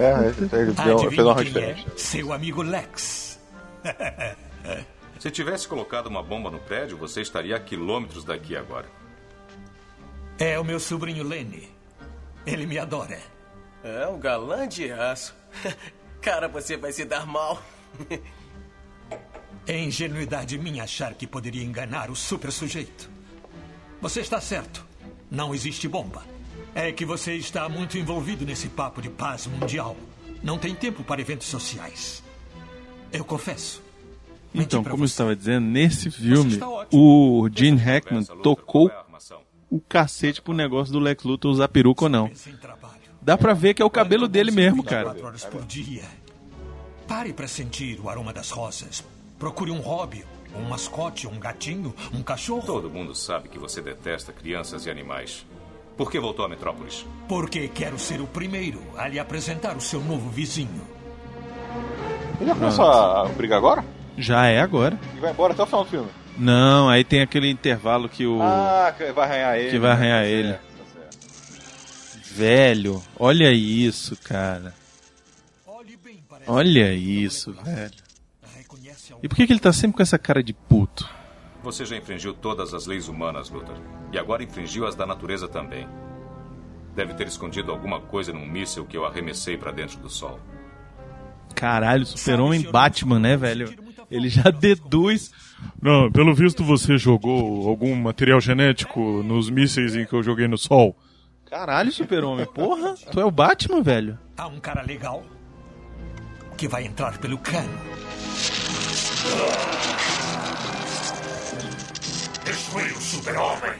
É, ele, deu, fez uma quem referência. é? Seu amigo Lex. Se tivesse colocado uma bomba no prédio, você estaria a quilômetros daqui agora. É o meu sobrinho Lenny. Ele me adora. É um galã de aço. Cara, você vai se dar mal. É ingenuidade minha achar que poderia enganar o super sujeito. Você está certo. Não existe bomba. É que você está muito envolvido nesse papo de paz mundial. Não tem tempo para eventos sociais. Eu confesso. Então, como eu estava dizendo, nesse filme, o Gene Hackman tocou o cacete pro negócio do Lex Luthor usar peruca ou não. Dá pra ver que é o cabelo dele mesmo, cara. Horas por dia. Pare para sentir o aroma das rosas. Procure um hobby, um mascote, um gatinho, um cachorro. Todo mundo sabe que você detesta crianças e animais. Por que voltou a Metrópolis? Porque quero ser o primeiro a lhe apresentar o seu novo vizinho. Ele já começa a brigar agora? Já é agora. E vai embora até o final do filme. Não, aí tem aquele intervalo que o. Ah, que vai arranhar ele. que vai né? arranhar Tá ele. tá. Velho, olha isso, cara. Olha isso, velho. E por que, que ele tá sempre com essa cara de puto? Você já infringiu todas as leis humanas, Luthor. E agora infringiu as da natureza também. Deve ter escondido alguma coisa num míssil que eu arremessei para dentro do sol. Caralho, Super-Homem Batman, né, velho? Ele já deduz. Não, pelo visto você jogou algum material genético nos mísseis em que eu joguei no Sol. Caralho, Super-Homem, porra, tu é o Batman, velho. Há um cara legal que vai entrar pelo cano. Destruir o super-homem.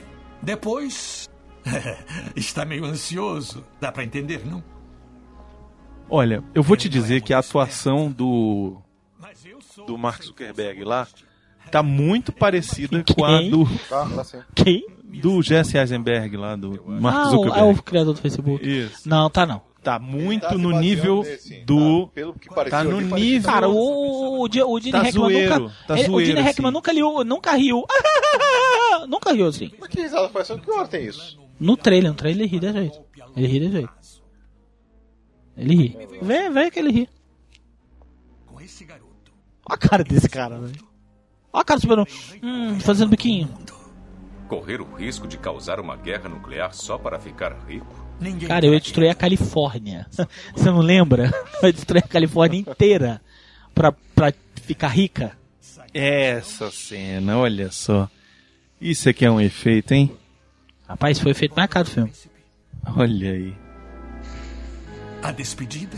Depois, está meio ansioso. Dá pra entender, não? Olha, eu vou te dizer que a atuação do do Mark Zuckerberg lá tá muito parecida com a Quem? do Tá, tá sim. Quem? do Jesse Eisenberg lá do Mark ah, o, é Zuckerberg. o criador do Facebook. Isso. Não, tá não. Tá muito Tá no nível nesse, do tá, pelo que pareceu tá no nível Cara, o, o, Di- o Gene Tá Hackman zoeiro, nunca. tá ele- o zoeiro, Gene Hackman assim. nunca riu, nunca riu. nunca riu assim. Mas que risada foi essa? Que hora tem isso? No trailer, no trailer ele ri desse jeito. Ele ri desse jeito. Ele ri. Vê, vê que ele ri. Olha a cara desse cara, velho. Olha a cara super Hum, fazendo biquinho. Correr o risco de causar uma guerra nuclear só para ficar rico? Ninguém Cara, eu ia destruir a Califórnia. Você não lembra? Eu ia destruir a Califórnia inteira pra, pra ficar rica. essa cena, olha só. Isso aqui é um efeito, hein? Rapaz, foi feito mais caro do filme. Olha aí. A despedida?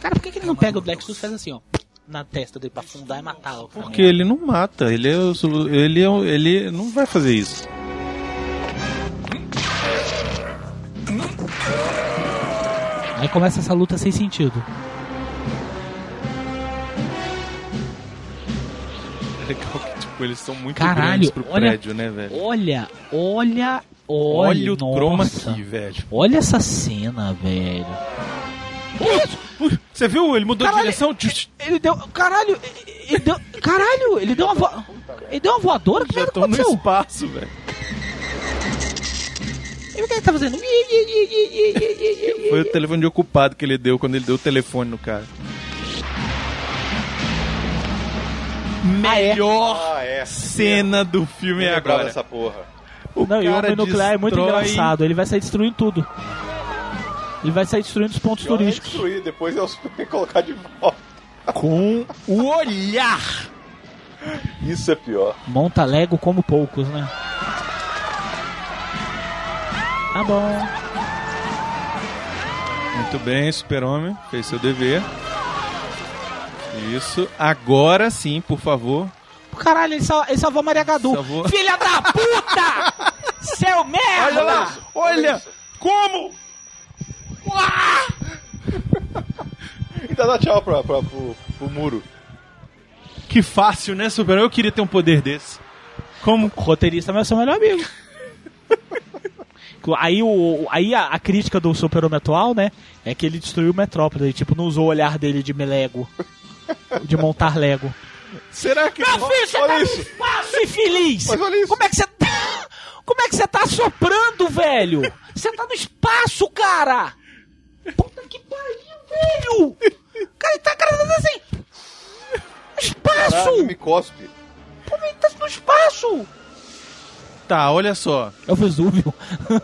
Cara, por que, que ele não pega o Lex Luthor e faz assim, ó? na testa dele pra afundar e matá-lo. Porque ele não mata, ele é, o ele é, o- ele não vai fazer isso. Aí começa essa luta sem sentido. É legal que eles são muito Caralho, grandes pro olha- prédio, né, velho? Olha, olha, olha. Olha o chroma nossa. key, velho. Olha essa cena, velho. Você viu? Ele mudou Caralho, de direção. Ele deu. Caralho, ele deu. Caralho, ele deu uma vo... Ele deu uma voadora? Que Já tô no espaço, velho. E o que ele tá fazendo? Foi o telefone de ocupado que ele deu quando ele deu o telefone no cara. Melhor Ah, é. cena do filme é Eu agora. dessa porra. O Não, e o homem nuclear é muito engraçado. Ele vai sair destruindo tudo. Ele vai sair destruindo os pontos Pior é turísticos. destruir, depois é Superman colocar de volta. Com o olhar. Isso é pior. Monta Lego como poucos, né? Tá bom. Muito bem, Super-Homem. Fez seu dever. Isso. Agora sim, por favor. Caralho, ele, sal- ele salvou Maria Gadu. Salvou. Filha da puta! Seu merda! Olha lá! Olha! Como? Ainda dá tchau pra, pra, pro, pro muro. Que fácil, né, Super-Homem? Eu queria ter um poder desse. Como? Roteirista vai ser o melhor amigo. Aí, o, aí a, a crítica do Super-Homem atual, né? É que ele destruiu o Metrópole. Ele, tipo, não usou o olhar dele de Lego. De montar Lego. Será que. Meu filho, você olha tá isso. espaço, infeliz! Mas olha isso. Como é que você tá. Como é que você tá soprando, velho? Você tá no espaço, cara! Puta que pariu, velho! Cara, ele tá gravando assim! Espaço! Caralho, me cospe. Pô, ele tá no espaço! Tá, olha só. É o Vesúvio.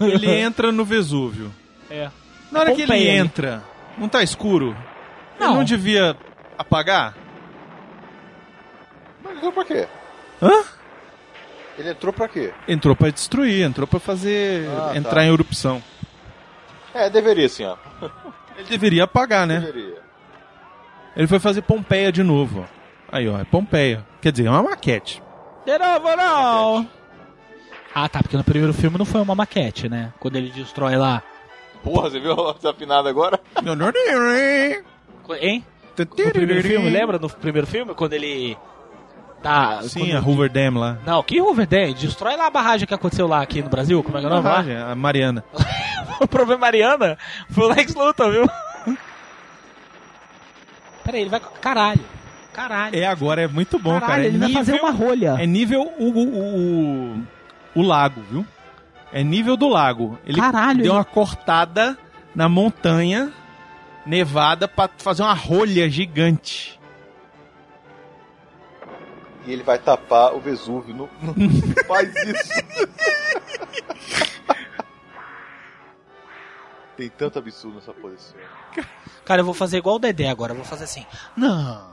Ele entra no Vesúvio. É. Na hora que ele entra, não tá escuro? Ele Não. não devia apagar? Mas entrou pra quê? Hã? Ele entrou pra quê? Entrou pra destruir, entrou pra fazer. Ah, entrar tá. em erupção. É, deveria sim, ó. Ele deveria apagar, né? Deveria. Ele foi fazer Pompeia de novo, ó. Aí, ó, é Pompeia. Quer dizer, é uma maquete. De novo, não! Ah, tá, porque no primeiro filme não foi uma maquete, né? Quando ele destrói lá. Porra, você viu a desafinada agora? Hein? No primeiro filme, lembra no primeiro filme? Quando ele. Tá. Sim, a Hoover Dam lá. Não, que Hoover Dam? Destrói lá a barragem que aconteceu lá aqui no Brasil. Como é que é o nome? Barragem, a Mariana. o problema Mariana foi o Lex Luthor, viu? Peraí, ele vai. Caralho. Caralho. É, agora é muito bom, Caralho, cara. É ele vai fazer uma rolha. É nível o, o, o, o lago, viu? É nível do lago. Ele Caralho, deu ele- uma cortada na montanha nevada pra fazer uma rolha gigante. E ele vai tapar o Vesúvio. Não, não faz isso. Tem tanto absurdo nessa posição. Cara, eu vou fazer igual o Dedé agora. Eu vou fazer assim. Não.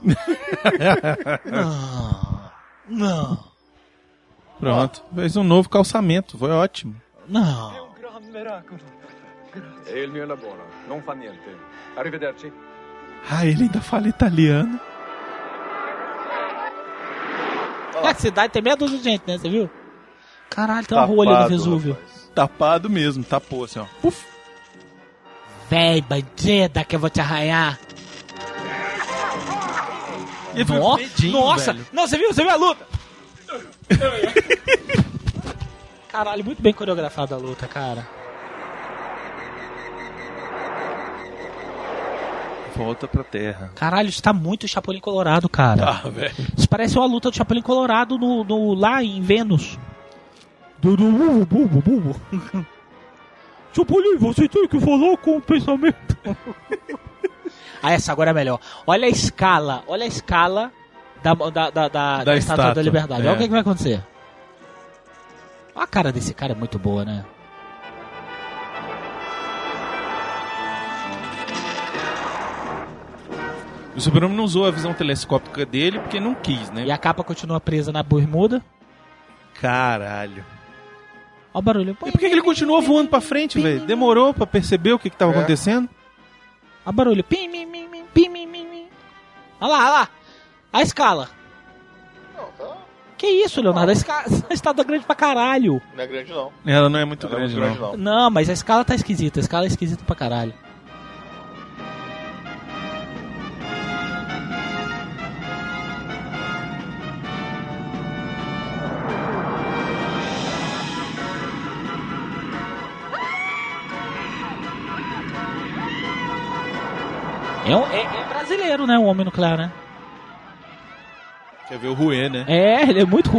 Não. Não. Pronto. Fez um novo calçamento. Foi ótimo. Não. E il mio lavoro, non fa niente. Arrivederci. Ah, ele ainda fala italiano. É, a cidade tem meia dúzia de gente, né? Você viu? Caralho, tem uma rolha no Tapado, Vesúvio. rapaz. Tapado mesmo, tapou assim, ó. Puf. Véi, bandida, que eu vou te arranhar. E foi No- fedinho, Nossa, velho. não, você viu? Você viu a luta? Caralho, muito bem coreografada a luta, cara. Volta pra terra. Caralho, isso tá muito Chapolin Colorado, cara. Ah, velho. Isso parece uma luta do Chapolin Colorado no, no- lá em Vênus. Chapolin, você tem que falar com o pensamento. ah, essa agora é melhor. Olha a escala, olha a escala da, da, da, da, da Estátua estátua, da Liberdade. é. Olha o que, que vai acontecer. A cara desse cara é muito boa, né? O Super-Homem não usou a visão telescópica dele porque não quis, né? E a capa continua presa na bermuda. Caralho. Olha o barulho. E por que ele continuou voando pra frente, velho? Demorou pra perceber o que que tava É. acontecendo? Olha o barulho. Pim, mim, mim, mim, pim, mim, mim, mim. Olha lá, olha lá. A escala. Que isso, Leonardo? A escala a estátua é grande pra caralho. Não é grande, não. Ela não é muito Ela grande, é muito não. grande, Não, mas a escala tá esquisita. A escala é esquisita pra caralho. É, um- é- é brasileiro, né? O homem nuclear, né? Quer ver o Rue, né? É, ele é muito.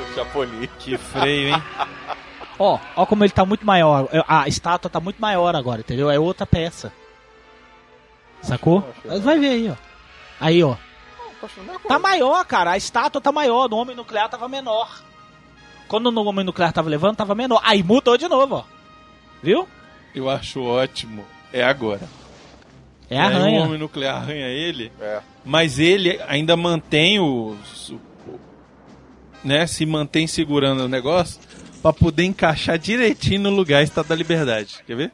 O Chapolin. Que freio, hein? Ó, ó como ele tá muito maior. É, A estátua tá muito maior agora, entendeu? É outra peça. Sacou? Mas vai ver aí, ó. Aí, ó. Tá maior, cara. A estátua tá maior. No homem nuclear tava menor. Quando no homem nuclear tava levando, tava menor. Aí mudou de novo, ó. Viu? Eu acho ótimo. É agora. É Aí arranha. O homem nuclear arranha ele, É. mas ele ainda mantém o. o- né? Se mantém segurando o negócio pra poder encaixar direitinho no lugar Estado da Liberdade. Quer ver?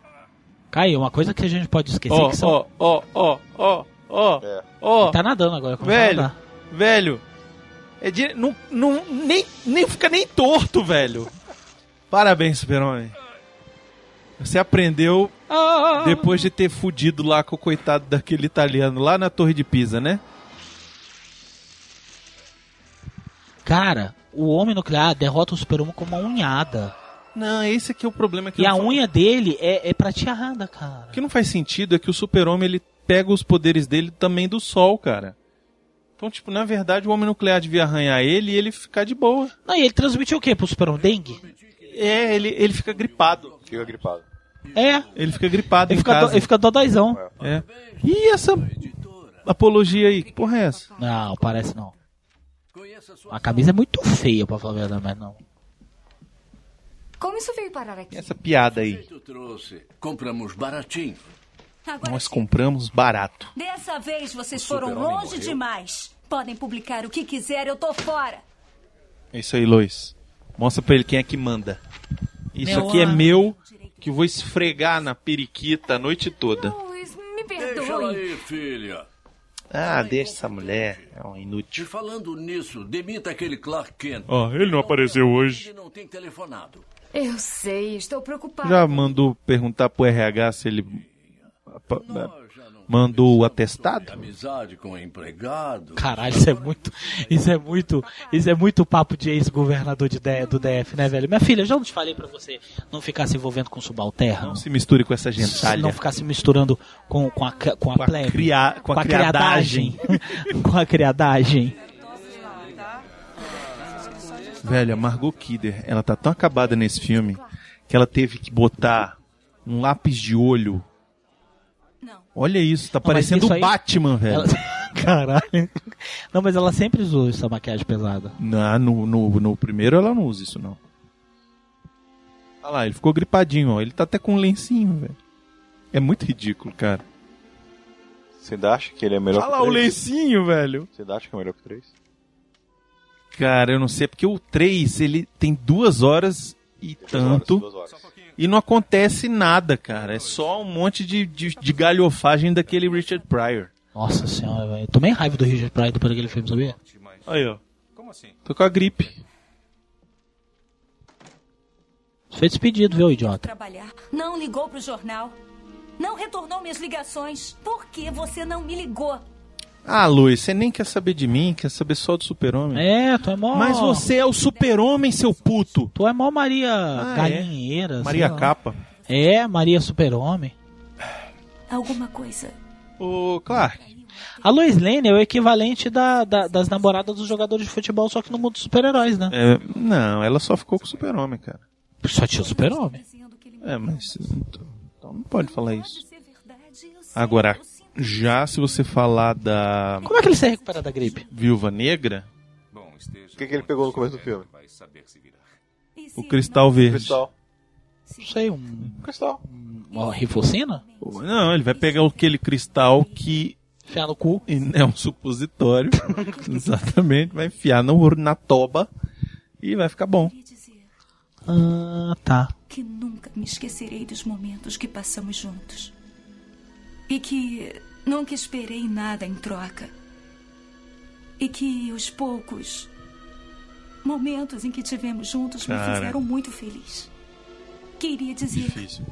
Caiu, uma coisa que a gente pode esquecer Ó, que são... ó, ó, ó, ó, ó, ó. Ele tá nadando agora. Velho, velho. É de, não, não, nem, nem fica nem torto, velho. Parabéns, Super-Homem. Você aprendeu Ah, depois de ter fudido lá com o coitado daquele italiano lá na Torre de Pisa, né? Cara, o homem nuclear derrota o super-homem com uma unhada. Não, esse aqui é o problema que E a fa- unha dele é, é prateada, cara. O que não faz sentido é que o Super-Homem ele pega os poderes dele também do Sol, cara. Então, tipo, na verdade, o homem nuclear devia arranhar ele e ele ficar de boa. Não, e ele transmitiu o quê pro super-homem? Dengue? É, ele, ele fica gripado. Fica gripado. É. Ele fica gripado Ele em fica, do, casa. ele fica dodóizão. É. E essa apologia aí? Que porra é essa? Não, parece não. A camisa é muito feia, pra falar a verdade, mas não. Como isso veio parar aqui? Essa piada aí. Compramos baratinho. Agora, Nós compramos barato. dessa vez vocês foram longe morreu. demais. Podem publicar o que quiser, eu tô fora. É isso aí, Lois. Mostra pra ele quem é que manda. Isso Meu aqui é amor. meu, que eu vou esfregar na periquita a noite toda. Luiz, me Deixa ela perdoe. aí, filha. Ah, deixa essa mulher. É um E inútil. falando nisso, demita aquele Clark Kent. Ó, ele não apareceu hoje. Ele não tem telefonado. Eu sei, estou preocupada. Já mandou perguntar pro RH se ele mandou o atestado? Amizade com o empregado. Caralho, isso é muito. Isso é muito. Isso é muito papo de ex-governador de do DF, né, velho? Minha filha, já não te falei pra você não ficar se envolvendo com subalterno? Não se misture com essa gentalha. Não ficar se misturando com, com a, com a, Com a plebe. cria- com a criadagem. com a criadagem. Velho, a Margot Kidder, ela tá tão acabada nesse filme que ela teve que botar um lápis de olho. Olha isso, tá Não, parecendo isso o aí- Batman, velho. Ela- Caralho. Não, mas ela sempre usou essa maquiagem pesada. Não, no, no, no primeiro ela não usa isso, não. Olha lá, ele ficou gripadinho, ó. Ele tá até com um lencinho, velho. É muito ridículo, cara. Você acha que ele é melhor Olha que lá o o 3? lencinho, velho. Você acha que é melhor que o 3? Cara, eu não sei, porque o 3, ele tem duas horas e tanto. duas horas. E não acontece nada, cara. É só um monte de, de, de galhofagem daquele Richard Pryor. Nossa senhora, velho. Eu Tomei raiva do Richard Pryor depois daquele filme, sabia? Aí, ó. Como assim? Tô com a gripe. Foi despedido, viu, idiota? Trabalhar. Não ligou pro jornal. Não retornou minhas ligações. Por que você não me ligou? Ah, Luiz, você nem quer saber de mim, quer saber só do super-homem. É, tu é mó... Mas você é o super-homem, seu puto. Tu é mó Maria Ah, Galinheira. é? sei Maria lá. Capa. É, Maria Super-Homem. Alguma coisa. Ô, Clark. A Lois Lane é o equivalente da, da- das namoradas dos jogadores de futebol, só que no mundo dos super-heróis, né? É, não, ela só ficou com o super-homem, cara. Só tinha o super-homem. É, mas. Então não pode falar isso. Agora, já se você falar da. Como é que ele se recupera da gripe? Viúva Negra, O que, que ele pegou no começo do filme? o cristal verde. Cristal. Não sei, um... Cristal. Uma rifocina? Não, ele vai pegar aquele cristal que. Enfiar no cu. É um supositório. Exatamente. Vai enfiar no, na toba e vai ficar bom. Ah, tá. nunca me esquecerei dos momentos que passamos juntos. E que nunca esperei nada em troca. E que os poucos momentos em que tivemos juntos me Cara. fizeram muito feliz. Queria dizer Difícil.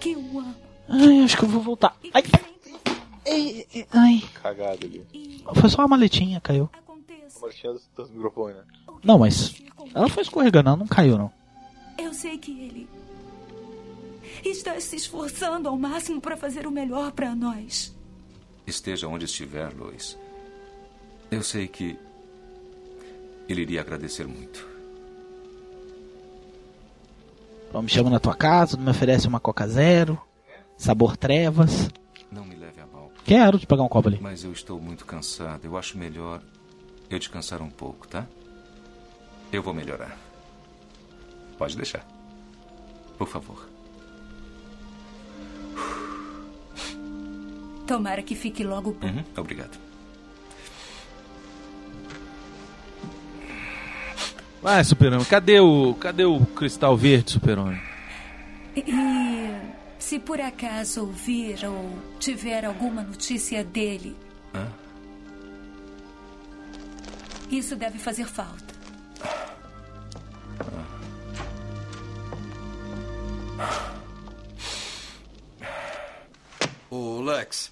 que eu amo. Ai, acho que eu vou voltar. Ai, ai, ai, ai. Cagada ali. Foi só uma maletinha, caiu. A marchinha dos, dos microfones, né? Não, mas ela foi escorregando, ela não caiu, não. Eu sei que ele está se esforçando ao máximo para fazer o melhor para nós. Esteja onde estiver, Lois. Eu sei que ele iria agradecer muito. Então, me chama na tua casa, me oferece uma Coca Zero, sabor trevas. Não me leve a mal. Quero te pegar um copo ali. Mas eu estou muito cansado. Eu acho melhor eu descansar um pouco, tá? Eu vou melhorar. Pode deixar. Por favor. Tomara que fique logo bom. Uhum, obrigado. Vai, Super-Homem. Cadê o, cadê o cristal verde, Super-Homem? E se por acaso ouvir ou tiver alguma notícia dele, Hã? isso deve fazer falta. Ô, Lex,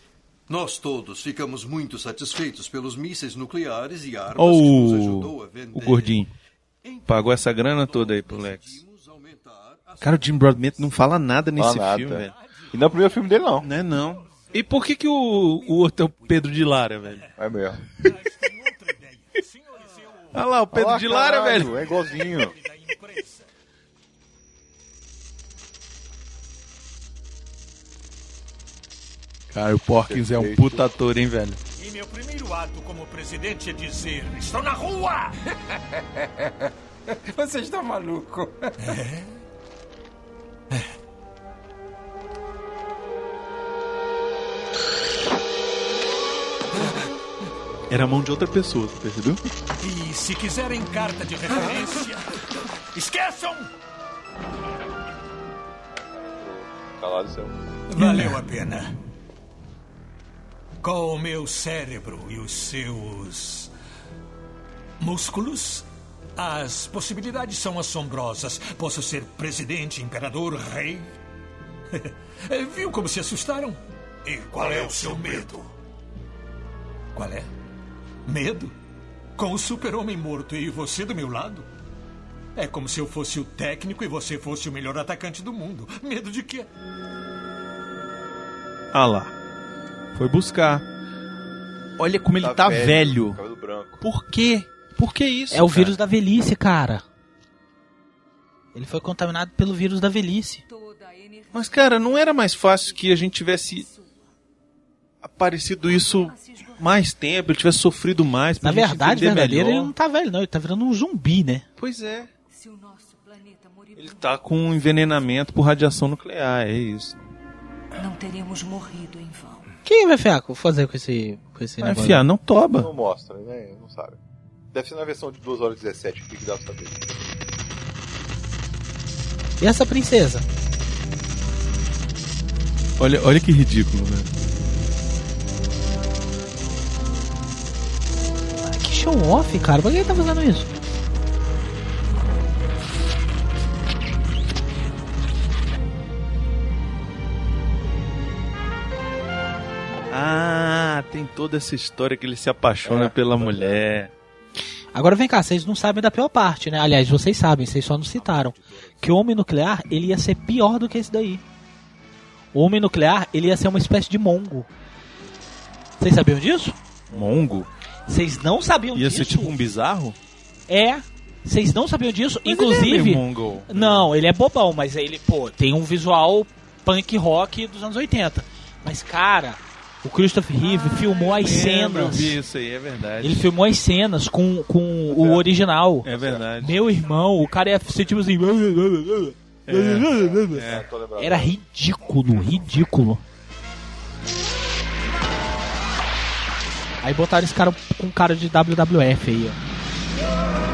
nós todos ficamos muito satisfeitos pelos mísseis nucleares e armas Ó que nos o, ajudou a vender. o gordinho. Pagou essa grana toda aí pro Lex. Cara, o Jim Broadbent não fala nada nesse Fala nada. filme, velho. E não é o primeiro filme dele, não. Não é não. E por que que o, o outro é o Pedro de Lara, velho? É mesmo. Olha lá, o Pedro Olha lá, de Lara, caralho, velho. É igualzinho. Cara, o Porkins é um puta ator, hein, velho? E meu primeiro ato como presidente é dizer: Estou na rua! Você está maluco? Era a mão de outra pessoa, percebeu? E se quiserem carta de referência, esqueçam! Calado seu. Valeu a pena. Com o meu cérebro e os seus músculos, as possibilidades são assombrosas. Posso ser presidente, imperador, rei. Viu como se assustaram? E qual é o seu medo? Qual é? Medo? Com o super-homem morto e você do meu lado? É como se eu fosse o técnico e você fosse o melhor atacante do mundo. Medo de quê? Ah lá. Foi buscar. Olha como ele tá, velho. Cabelo branco. Por quê? Por que isso? É o cara? vírus da velhice, cara. Ele foi contaminado pelo vírus da velhice. Mas, cara, não era mais fácil que a gente tivesse aparecido isso mais tempo, ele tivesse sofrido mais. pra Na verdade, verdadeiro, melhor? ele não tá velho, não. Ele tá virando um zumbi, né? Pois é. Ele tá com um envenenamento por radiação nuclear, é isso. Não teremos morrido em vão. Quem vai fiar fazer com esse, com esse Vai negócio? enfiar, não toba. Não mostra, né? Não sabe. Deve ser na versão de 2 horas e 17 que dá pra saber. E essa princesa? Olha, olha que ridículo, velho. Que show off, cara. Por que ele tá fazendo isso? Ah, tem toda essa história que ele se apaixona pela mulher. Agora vem cá, vocês não sabem da pior parte, né? Aliás, vocês sabem, vocês só não citaram. Que o homem nuclear, ele ia ser pior do que esse daí. O homem nuclear, ele ia ser uma espécie de mongo. Vocês sabiam disso? Mongo? Vocês não sabiam Ia disso? ser tipo um bizarro? É. Vocês não sabiam disso? Mas Inclusive. ele é meio mongol. Não, ele é bobão, mas ele, pô, tem um visual punk rock dos anos 80. Mas, cara, o Christopher Reeve filmou as Lembro, eu cenas. vi isso aí, é verdade. Ele filmou as cenas com, com o original. É verdade. Meu irmão, o cara ia ser tipo assim. É. Era ridículo, ridículo. Aí botaram esse cara com cara de WWF aí, ó.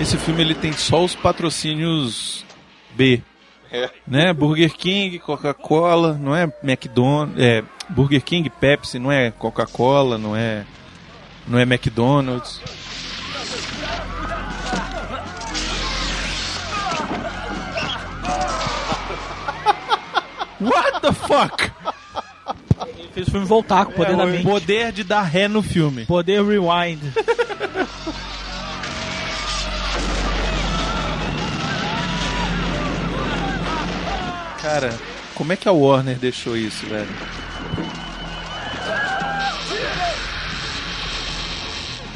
Esse filme ele tem só os patrocínios B. É. Né? Burger King, Coca-Cola, não é McDonald's, é Burger King, Pepsi, não é Coca-Cola, não é não é McDonald's. What the fuck? Ele fez o filme voltar com o poder É, da o mente. poder de dar ré no filme. Poder rewind. Cara, como é que a Warner deixou isso, velho?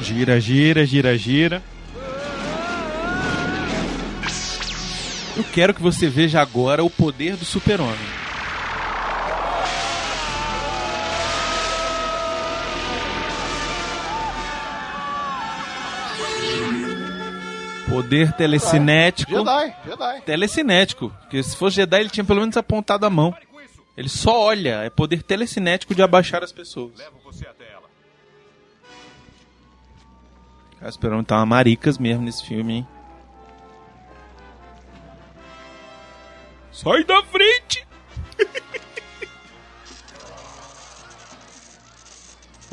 Gira, gira, gira, gira. Eu quero que você veja agora o poder do super-homem. Poder telecinético. Jedi, Jedi. Telecinético. Porque se fosse Jedi, ele tinha pelo menos apontado a mão. Ele só olha. É poder telecinético de abaixar as pessoas. Cara, o Super-Homem tá uma maricas mesmo nesse filme, hein? Sai da frente!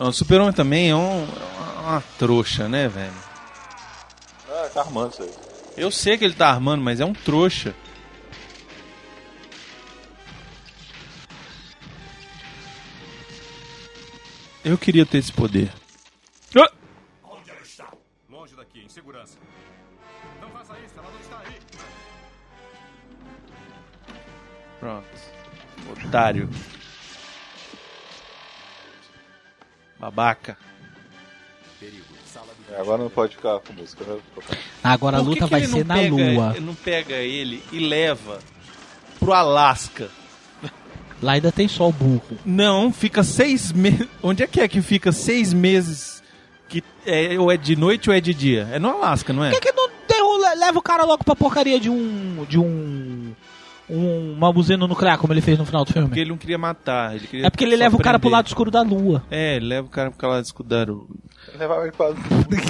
O Super-Homem também é, um, é uma trouxa, né, velho? Ah, tá armando isso aí. Eu sei que ele tá armando, mas é um trouxa. Eu queria ter esse poder. Ah! Onde ela está? Longe daqui, em segurança. Não faça isso, ela não está aí. Pronto. Otário. Babaca. Agora não pode ficar com música. Né? Agora a Por que luta que vai ele ser na pega- lua. Não pega ele e leva pro Alasca. Lá ainda tem sol burro. Não, fica seis meses. Onde é que é que fica seis meses? Que é, ou é de noite ou é de dia? É no Alasca, não é? Por que, que não leva o cara logo pra porcaria de um. de um. um uma buzina nuclear, como ele fez no final do filme? Porque ele não queria matar. Ele queria É porque ele leva o cara pro prender. lado escuro da lua. É, ele leva o cara pro lado escuro da lua. Levava ele pra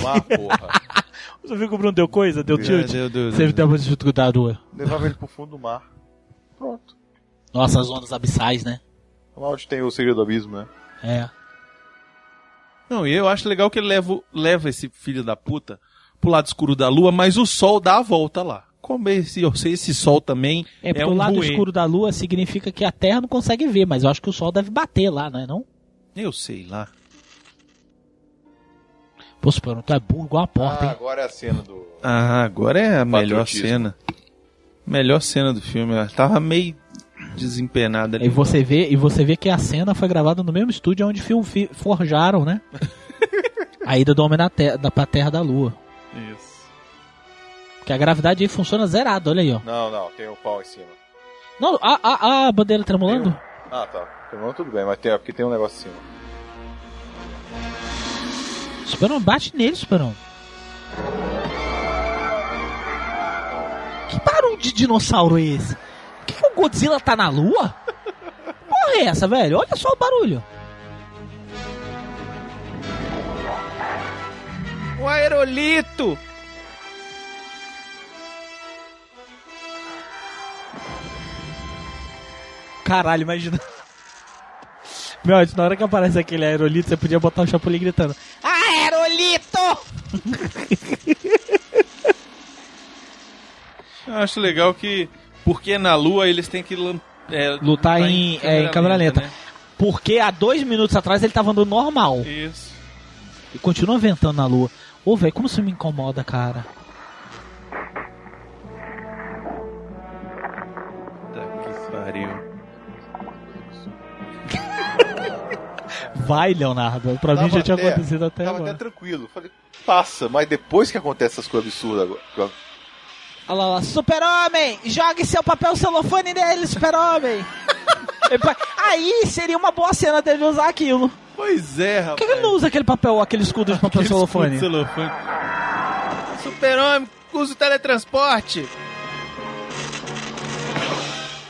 mar, porra. Você viu que o Bruno deu coisa? Deu É, tilt? deu, deu, Você deu. da lua. Levava ele pro fundo do mar. Pronto. Nossa, as ondas abissais, né? Lá onde tem o segredo do abismo, né? É. Não, e eu acho legal que ele leva, leva esse filho da puta pro lado escuro da lua, mas o sol dá a volta lá. Como esse, eu sei, esse sol também É é, porque um o lado ruê. escuro da lua significa que a Terra não consegue ver, mas eu acho que o Sol deve bater lá, não é não? Eu sei lá. Pô, Super, tu é burro igual a porta, Ah, hein? agora é a cena do. Ah, agora é a melhor cena. Melhor cena do filme. Ela tava meio desempenada ali. E você vê, e você vê que a cena foi gravada no mesmo estúdio onde film, fi- forjaram, né? a ida do homem na terra, da, pra terra da lua. Isso. Porque a gravidade aí funciona zerada, olha aí, ó. Não, não, tem o pau em cima. Não, a, a, a bandeira tremulando? Ah, tá. Então, tudo bem, mas tem, porque tem um negócio em cima. Superman, bate nele, Superman. Que barulho de dinossauro é esse? Por que, que o Godzilla tá na lua? Porra é essa, velho? Olha só o barulho. O aerolito! Caralho, imagina. Meu, na hora que aparece aquele aerolito, você podia botar o Chapolin gritando. Aerolito! Eu acho legal que, porque na lua eles têm que é, Lutar em, é, em câmera lenta. né? Porque há dois minutos atrás ele tava andando normal. Isso. E continua ventando na lua. Ô, velho, como isso me incomoda, cara. Vai, Leonardo. Pra mim Tava já tinha até- acontecido até Tava agora. até tranquilo. Falei, passa, mas depois que acontece essas coisas absurdas agora. Olha lá, lá, super-homem! Jogue seu papel celofane nele, super-homem! Aí seria uma boa cena dele usar aquilo. Pois é, Por rapaz. que que ele não usa aquele papel, aquele escudo de papel Aquele celofane. Super-Homem, use o teletransporte.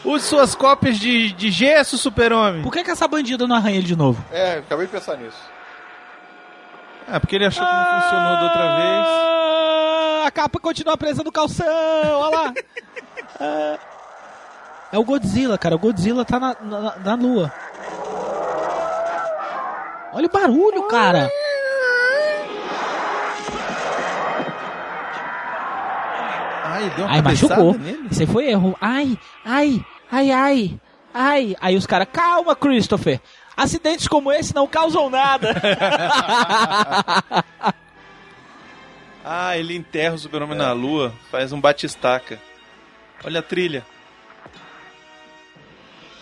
Use suas cópias de, de gesso, Super-Homem. Por que, que essa bandida não arranha ele de novo? É, acabei de pensar nisso. Ah, porque ele achou que não funcionou da outra vez. Ah, a capa continua presa no calção, olha lá. Ah, é o Godzilla, cara. O Godzilla tá na, na, na lua. Olha o barulho, cara. Ai, deu uma Ai, machucou. nele. Isso aí foi erro. Ai, ai, ai, ai, ai. Aí os caras, calma, Christopher. Acidentes como esse não causam nada. Ah, ele enterra o super-homem na lua, faz um batistaca. Olha a trilha.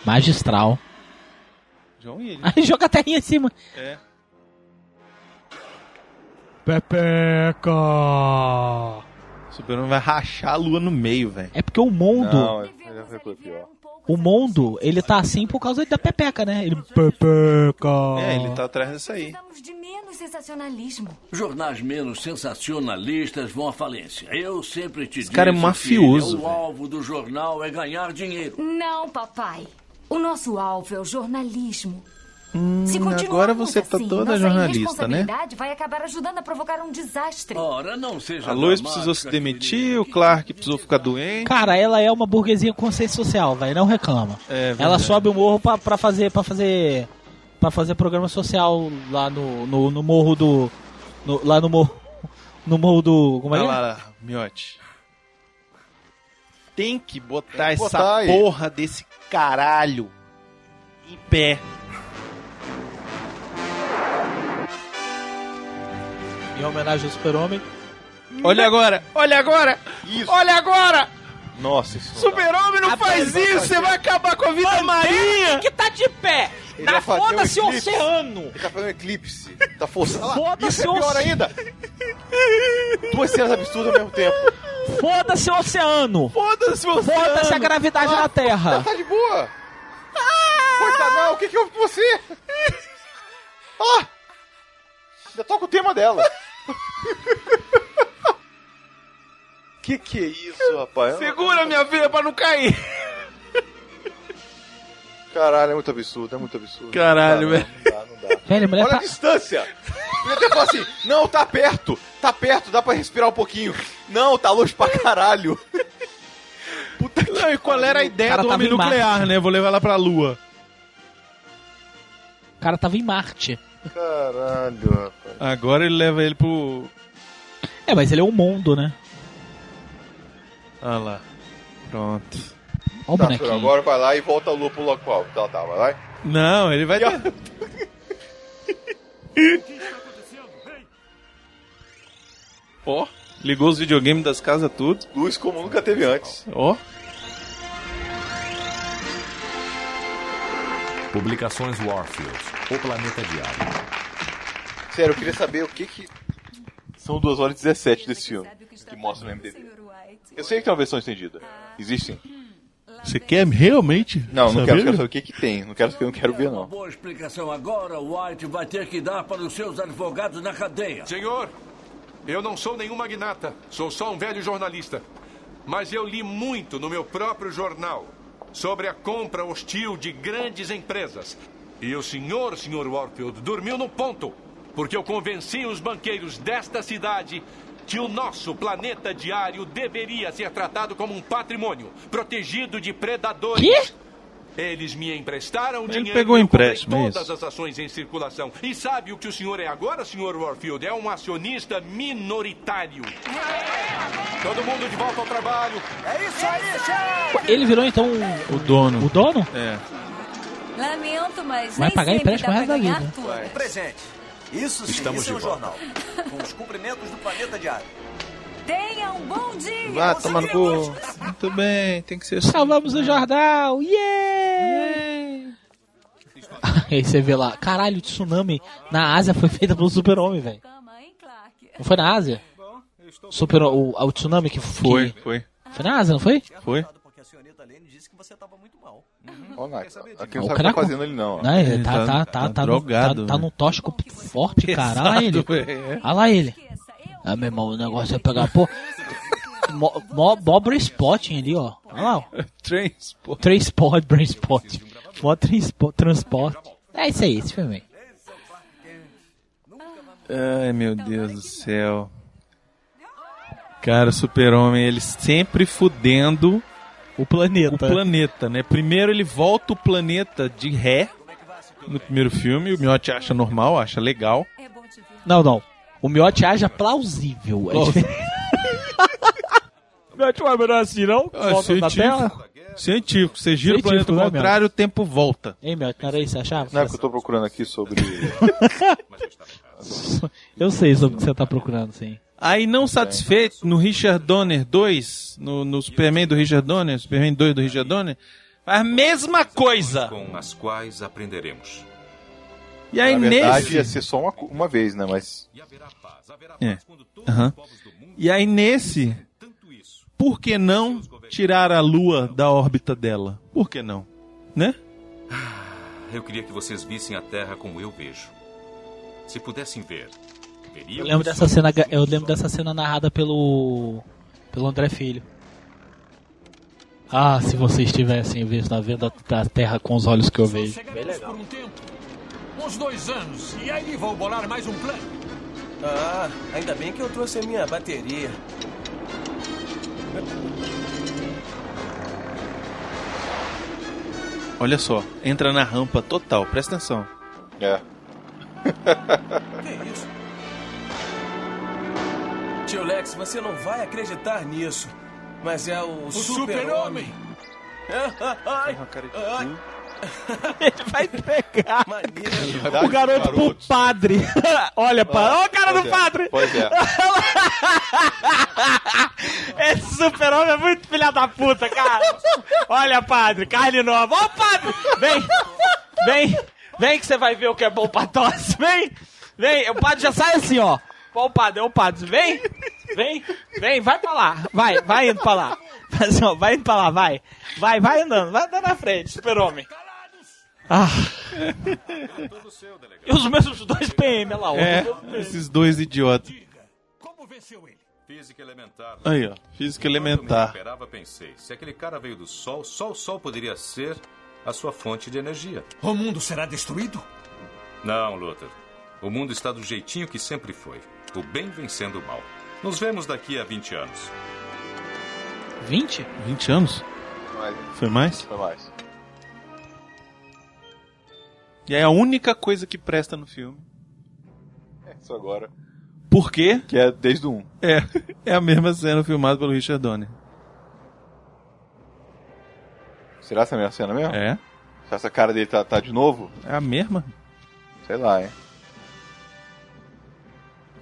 Magistral. John Williams. Aí joga a terrinha em cima. É. Pepeca. O super-homem vai rachar a lua no meio, velho. É porque o mundo, Não, ele foi pior. O mundo, ele tá assim por causa da Pepeca, né? Ele Pepeca. É, ele tá atrás disso aí. De menos sensacionalismo. Jornais menos sensacionalistas vão à falência. Eu sempre te disse cara é que mafioso, o velho. alvo do jornal é ganhar dinheiro. Não, papai. O nosso alvo é o jornalismo. Hum, Se agora você tá assim, toda nossa jornalista, né? vai acabar ajudando a provocar um desastre. Ora, não seja A Lois precisou se demitir, o Clark precisou ficar doente. Cara, ela é uma burguesia com consciência social, velho. Não reclama. É, ela sobe o morro pra, pra fazer para fazer para fazer programa social lá no, no, no morro do no- lá no morro no morro do como é? Que é? lá, lá, miote. Tem que botar Tem que essa botar aí. porra desse caralho em pé. Em homenagem ao Super-Homem. Olha agora, olha agora, Isso. olha agora. Nossa, isso. Super-Homem não faz isso, você vai acabar com a vida marinha. que tá de pé. Ele Na fazer um foda-se eclipse. oceano. Ele tá fazendo um eclipse. Tá forçando. Lá, Foda-se é pior o- ainda. Duas cenas absurdas ao mesmo tempo. Foda-se o oceano. Foda-se você. Foda-se a gravidade na Terra. Tá de boa. Coitado, não. O que que houve com você? Ah! Ainda toca o tema dela. que que é isso, rapaz? Segura minha filha pra não cair. Caralho, é muito absurdo, é muito absurdo. Caralho, Não dá, velho. Não dá, não dá. Velho, Olha tá a distância! Podia até falar assim, não, tá perto, tá perto, dá pra respirar um pouquinho. Não, tá longe pra caralho. Puta que Não, e qual era a ideia do homem em Marte. nuclear, né? Vou levar ela pra lua. O cara tava em Marte. Caralho, rapaz. Agora ele leva ele pro. É, mas ele é um mundo, né? Ah lá. Pronto. Ó o Tá, bonequinho. agora vai lá e volta a lua pro local. Tá, tá, vai lá. Não, ele vai. Ó, ter- Ó, ligou os videogames das casas tudo. Luz como nunca teve antes. Ó. Publicações Warfield, O Planeta Diário. Sério, eu queria saber o que que... São 2 horas e 17 desse filme que mostra no MDB. Eu sei que tem uma versão estendida. Existe sim. Você quer realmente? Não, não saber? quero, quero saber o que que tem. Não quero, eu não quero ver, Uma não. boa explicação agora, White vai ter que dar para os seus advogados na cadeia. Senhor, eu não sou nenhum magnata. Sou só um velho jornalista. Mas eu li muito no meu próprio jornal sobre a compra hostil de grandes empresas. E o senhor, senhor Warfield, dormiu no ponto. Porque eu convenci os banqueiros desta cidade que o nosso planeta diário deveria ser tratado como um patrimônio, protegido de predadores. Quê? Eles me emprestaram Ele dinheiro pegou e eu comprei empréstimo, é todas isso? as ações em circulação. E sabe o que o senhor é agora, senhor Warfield? É um acionista minoritário. Todo mundo de volta ao trabalho. É isso aí, chefe! Ele virou então O dono. o dono? É. Lamento, mas Vai nem pagar sempre empréstimo dá o pra resto da ganhar vida. tudo. Um presente. Isso sim, Estamos isso é um jornal. Com os cumprimentos do Planeta Diário. Tenha um bom dia. Vá tomar no cu. Muito bem, tem que ser assim. Salvamos o jornal! Yeah! Aí você vê lá, caralho, o tsunami na Ásia foi feita pelo super-homem, velho. Não foi na Ásia? Super, o, o tsunami que Foi, que- foi. Foi na Ásia, não foi? Foi. Porque a senhorita Lane disse que você estava muito mal. Ó, Nath, aqui O não sabe o que tá fazendo ali, não. ó. Não, ele Ele tá, tá- tá, tá, tá tá, no- drogado, tá, tá num tóxico forte, cara. Olha lá ele. É. Olha lá ele. Ah, meu irmão, o negócio é pegar, pô. Mó, mó, mó brain spotting ali, ó. Olha lá, ó. Transport. Transport, brain spot. Mó transpo, transporte. É isso aí, esse filme aí. Ai, meu Deus do céu. Cara, o Super-Homem, ele sempre fudendo o planeta. O planeta, né? Primeiro ele volta o planeta de ré no primeiro filme, o Miotti acha normal, acha legal. Não, não. O Miotti acha plausível. É o Miotti vai melhor assim, não? Ah, Volta na Terra? Científico, você gira Científico, o planeta né, ao contrário, o tempo volta. Hein, Miotti, não era isso você achava? Não é porque eu tô procurando aqui sobre. Eu sei sobre o que você tá procurando, sim. Aí, não satisfeito, no Richard Donner 2, no, no Superman do Richard Donner, Superman 2 do Richard Donner, faz a mesma coisa. Com as quais aprenderemos. E aí, Na verdade, nesse... ia ser só uma, uma vez, né? Mas. É. Aham. E aí, nesse, por que não tirar a Lua da órbita dela? Por que não? Né? Eu queria que vocês vissem a Terra como eu vejo. Se pudessem ver, Eu lembro dessa cena, eu lembro dessa cena narrada pelo pelo André Filho. Ah, se vocês tivessem visto a venda da Terra com os olhos que eu vejo. Chegaremos por um tempo. Uns dois anos. E aí vou bolar mais um plano. Ah, ainda bem que eu trouxe a minha bateria. Olha só, entra na rampa total, presta atenção. É. Que isso? Tio Lex, você não vai acreditar nisso. Mas é o, O super-homem. ai. Ele vai pegar Maneiro. o garoto pro padre. Olha, pa... Olha o cara do é, padre. Pois é. Esse super-homem é muito filha da puta, cara. Olha, padre, carne nova. Ó, padre, vem, vem, vem que você vai ver o que é bom pra tosse. Vem, vem. O padre já sai assim, ó. O padre, ó o padre. Vem, vem, vem, vai pra lá. Vai, vai indo pra lá. Ó, vai indo pra lá, vai. Vai, vai andando, vai andando na frente, super-homem. Ah. E os mesmos dois PM, olha lá. ó. É, esses dois idiotas. Física elementar. Aí, ó, física Quando elementar. eu me recuperava, pensei, se aquele cara veio do Sol, só o Sol poderia ser a sua fonte de energia. O mundo será destruído? Não, Luther. O mundo está do jeitinho que sempre foi. O bem vencendo o mal. Nos vemos daqui a 20 anos. 20? 20 anos? Mais. Foi mais? Foi mais. E é a única coisa que presta no filme. É isso agora. Por quê? Que é desde o 1. É, é a mesma cena filmada pelo Richard Donner. Será essa a mesma cena mesmo? É. Se essa cara dele tá, tá de novo? É a mesma? Sei lá, hein?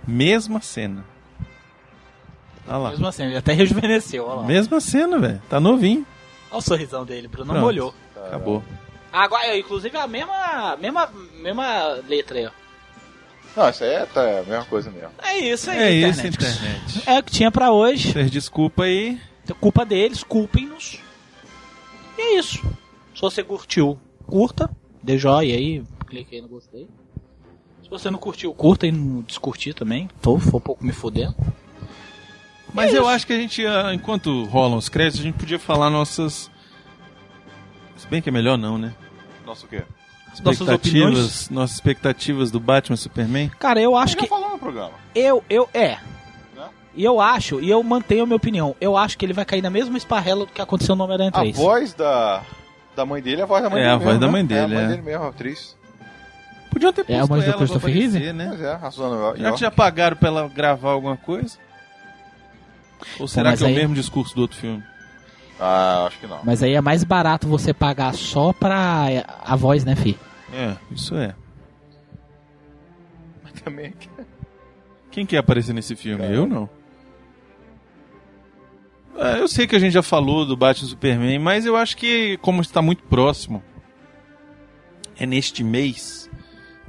Mesma cena. Olha lá. Mesmo assim, ele até rejuvenesceu, olha lá. Mesma cena, velho. Tá novinho. Olha o sorrisão dele, Bruno não Pronto. molhou. Acabou. Agora, inclusive, a mesma, mesma, mesma letra aí, ó. Não, isso aí é, tá, é a mesma coisa mesmo. É isso aí, É internet. isso, internet. É o que tinha pra hoje. Vocês desculpa aí. Culpa deles, culpem-nos. E é isso. Se você curtiu, curta, dê joia aí, clique aí no gostei. Se você não curtiu, curta e não descurtir também. Tô, foi um pouco me fodendo. Mas É eu acho que a gente, ah, enquanto rolam os créditos, a gente podia falar nossas. Se bem que é melhor não, né? Nossa, o quê? Nossas Expectativas, opiniões. nossas expectativas do Batman Superman. Cara, eu acho Já que. falou no programa. Eu, eu, é. Né? E eu acho, e eu mantenho a minha opinião, eu acho que ele vai cair na mesma esparrela do que aconteceu no Homem-Aranha A 3. voz da, da mãe dele é a voz da mãe É, dele. a voz mesmo, da né? mãe dele, É a mãe é. dele mesmo, a atriz. Podiam ter É a posto mãe do ela pra Christopher aparecer, Reeve? né? Pois é, Já que já pagaram pra ela gravar alguma coisa? Ou será mas que é aí- o mesmo discurso do outro filme? Ah, acho que não. Mas aí é mais barato você pagar só pra a voz, né, fi? É, isso é. Mas também. Quem quer aparecer nesse filme? Eu não. É, eu sei que a gente já falou do Batman e Superman, mas eu acho que, como está muito próximo, é neste mês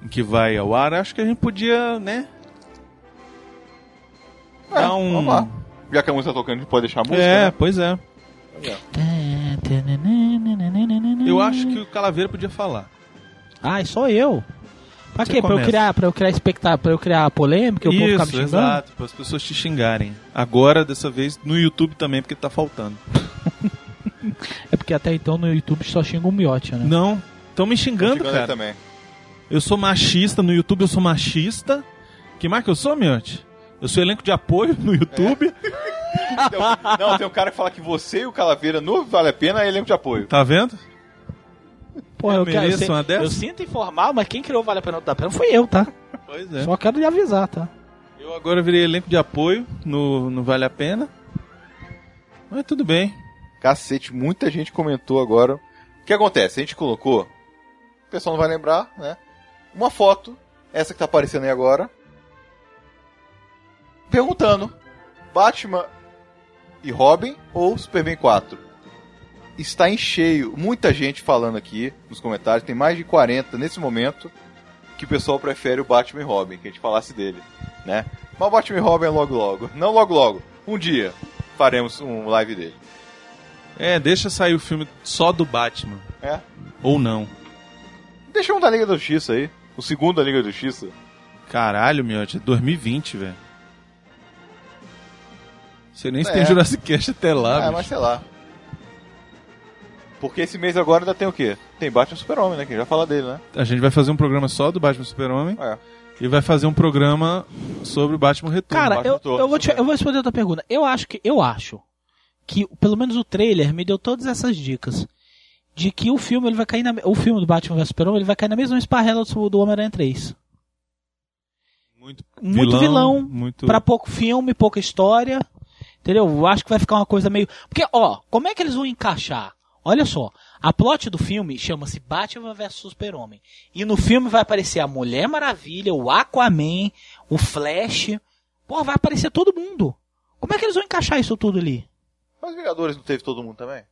que vai ao ar, acho que a gente podia, né? É, dar um. Vamos lá. Já que a música tá tocando, a gente pode deixar a música? É, né? pois é. É. Eu acho que o Calaveira podia falar. Ai, sou eu. Pra Você quê? Pra eu criar, pra eu criar expectativa, pra eu criar polêmica, eu vou ficar me Isso, xingando? exato, para as pessoas te xingarem. Agora, dessa vez, no YouTube também, porque tá faltando. É porque até então no YouTube só xinga o miote, né? Não, estão me xingando, Xingando cara. também. Eu sou machista, no YouTube eu sou machista. Que mais que eu sou, Miote? Eu sou elenco de apoio no YouTube. Tem um- não, tem um cara que fala que você e o Calaveira no Vale a Pena é elenco de apoio. Tá vendo? Porra, eu, quero, eu, mereço sei- uma dessa? eu sinto informar, mas quem criou o Vale a Pena da Pena foi eu, tá? Pois é. Só quero lhe avisar, tá? Eu agora virei elenco de apoio no, no Vale a Pena. Mas tudo bem. Cacete, muita gente comentou agora. O que acontece? A gente colocou, o pessoal não vai lembrar, né? Uma foto, essa que tá aparecendo aí agora, perguntando: Batman e Robin ou Superman 4? Está em cheio, muita gente falando aqui nos comentários, tem mais de 40 nesse momento, que o pessoal prefere o Batman e Robin, que a gente falasse dele, né? Mas o Batman e Robin é logo logo. Não logo logo, um dia faremos um live dele. É, deixa sair o filme só do Batman. É. Ou não. Deixa um da Liga da Justiça aí. O segundo da Liga da Justiça. Caralho, miote, é 2020, velho. Você nem se É. tem Jurassic Cast até lá, é, bicho. mas sei lá. Porque esse mês agora ainda tem o quê? Tem Batman e Super-Homem, né? Que a gente vai falar dele, né? A gente vai fazer um programa só do Batman Super-Homem. É. E vai fazer um programa sobre o Batman Retorno. Cara, Batman eu, Retorno. eu, vou te, eu vou responder outra pergunta. Eu acho que eu acho que pelo menos o trailer me deu todas essas dicas de que o filme ele vai cair na o filme do Batman vs Superman ele vai cair na mesma esparrela do, do Homem-Aranha 3. Muito, Muito vilão, muito... pra pouco filme, pouca história. Entendeu? Eu acho que vai ficar uma coisa meio. Porque, ó, como é que eles vão encaixar? Olha só, a plot do filme chama-se Batman vs Super-Homem. E no filme vai aparecer a Mulher Maravilha, o Aquaman, o Flash. Pô, vai aparecer todo mundo. Como é que eles vão encaixar isso tudo ali? Mas Vingadores não teve todo mundo também?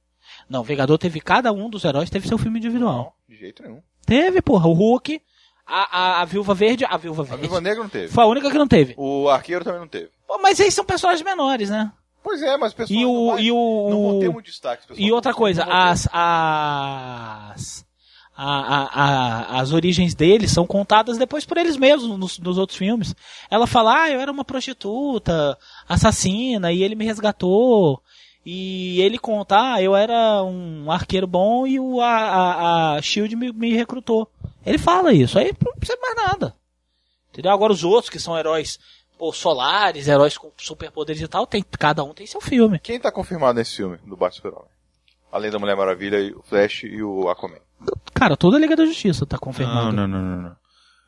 Não, Vingador teve cada um dos heróis teve seu filme individual. De jeito nenhum. Teve, porra, o Hulk, a, a, a Viúva Verde, a Viúva A Verde. Viúva Negra não teve. Foi a única que não teve. O Arqueiro também não teve. Pô, mas eles são personagens menores, né? Pois é, mas pessoal E não o, vai- e o, não vão ter muito destaque. pessoal. E outra Não coisa, as, as, a- a- a- as origens deles são contadas depois por eles mesmos nos, nos outros filmes. Ela fala, ah, eu era uma prostituta, assassina, e ele me resgatou. E ele conta, ah, eu era um arqueiro bom e o, a, a, a Shield me, me recrutou. Ele fala isso, aí não precisa mais nada. Entendeu? Agora os outros que são heróis pô, solares, heróis com superpoderes e tal, tem, cada um tem seu filme. Quem tá confirmado nesse filme do Batman Super-Homem? Além da Mulher Maravilha, e o Flash e o Aquaman. Cara, toda a Liga da Justiça tá confirmado. Não, não, não, não, não.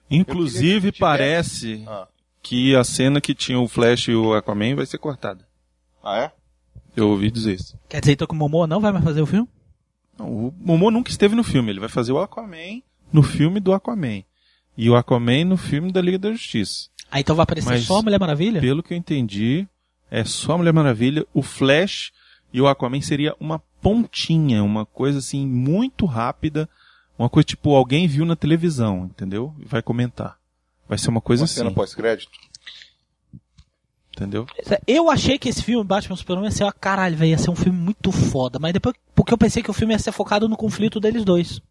Inclusive, parece Ah. que a cena que tinha o Flash e o Aquaman vai ser cortada. Ah, é? Eu ouvi dizer isso. Quer dizer então que o Momoa não vai mais fazer o filme? Não, o Momo nunca esteve no filme. Ele vai fazer o Aquaman no filme do Aquaman. E o Aquaman no filme da Liga da Justiça. Ah, então vai aparecer Mas, só a Mulher Maravilha? Pelo que eu entendi, é só a Mulher Maravilha. O Flash e o Aquaman seria uma pontinha, uma coisa assim muito rápida. Uma coisa tipo, alguém viu na televisão, entendeu? E vai comentar. Vai ser uma coisa Uma assim. cena pós-crédito. Entendeu? Eu achei que esse filme, Batman Superman, ia ser, ó, caralho, velho, ia ser um filme muito foda. Mas depois, porque eu pensei que o filme ia ser focado no conflito deles dois.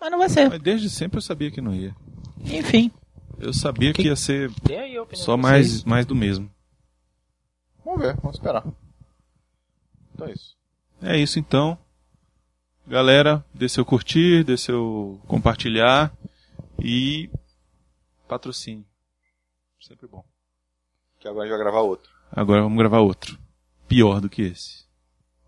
Mas não vai ser. Mas desde sempre eu sabia que não ia. Enfim. Eu sabia que, ia ser só mais, mais do mesmo. Vamos ver, vamos esperar. Então é isso. É isso então. Galera, dê seu curtir, dê seu compartilhar e patrocínio. Sempre bom. Que agora a gente vai gravar outro. Agora vamos gravar outro. Pior do que esse.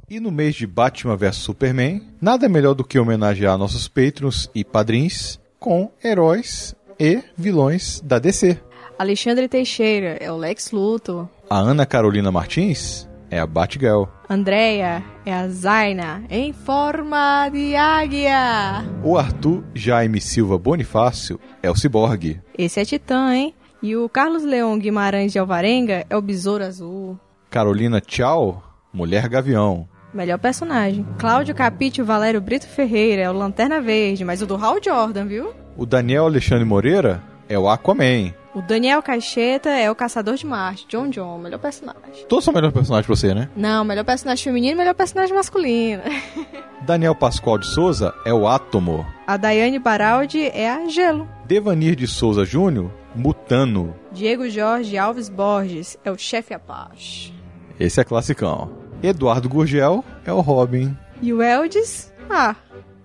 E no mês de Batman vs Superman, nada melhor do que homenagear nossos patrons e padrinhos com heróis e vilões da DC. Alexandre Teixeira é o Lex Luthor. A Ana Carolina Martins é a Batgirl. Andrea é a Zaina em forma de águia. O Arthur Jaime Silva Bonifácio é o Ciborgue. Esse é Titã, hein? E o Carlos Leão Guimarães de Alvarenga é o Besouro Azul. Carolina Tchau, Mulher Gavião. Melhor personagem. Cláudio Capite e Valério Brito Ferreira é o Lanterna Verde, mas o do Hal Jordan, viu? O Daniel Alexandre Moreira é o Aquaman. O Daniel Caixeta é o Caçador de Marte, John John, melhor personagem. Todos são melhor personagem pra você, né? Não, melhor personagem feminino e melhor personagem masculino. Daniel Pascoal de Souza é o Átomo. A Daiane Baraldi é a Gelo. Devanir de Souza Júnior, Mutano. Diego Jorge Alves Borges é o chefe Apache. Esse é classicão. Eduardo Gurgel é o Robin. E o Eldis? Ah,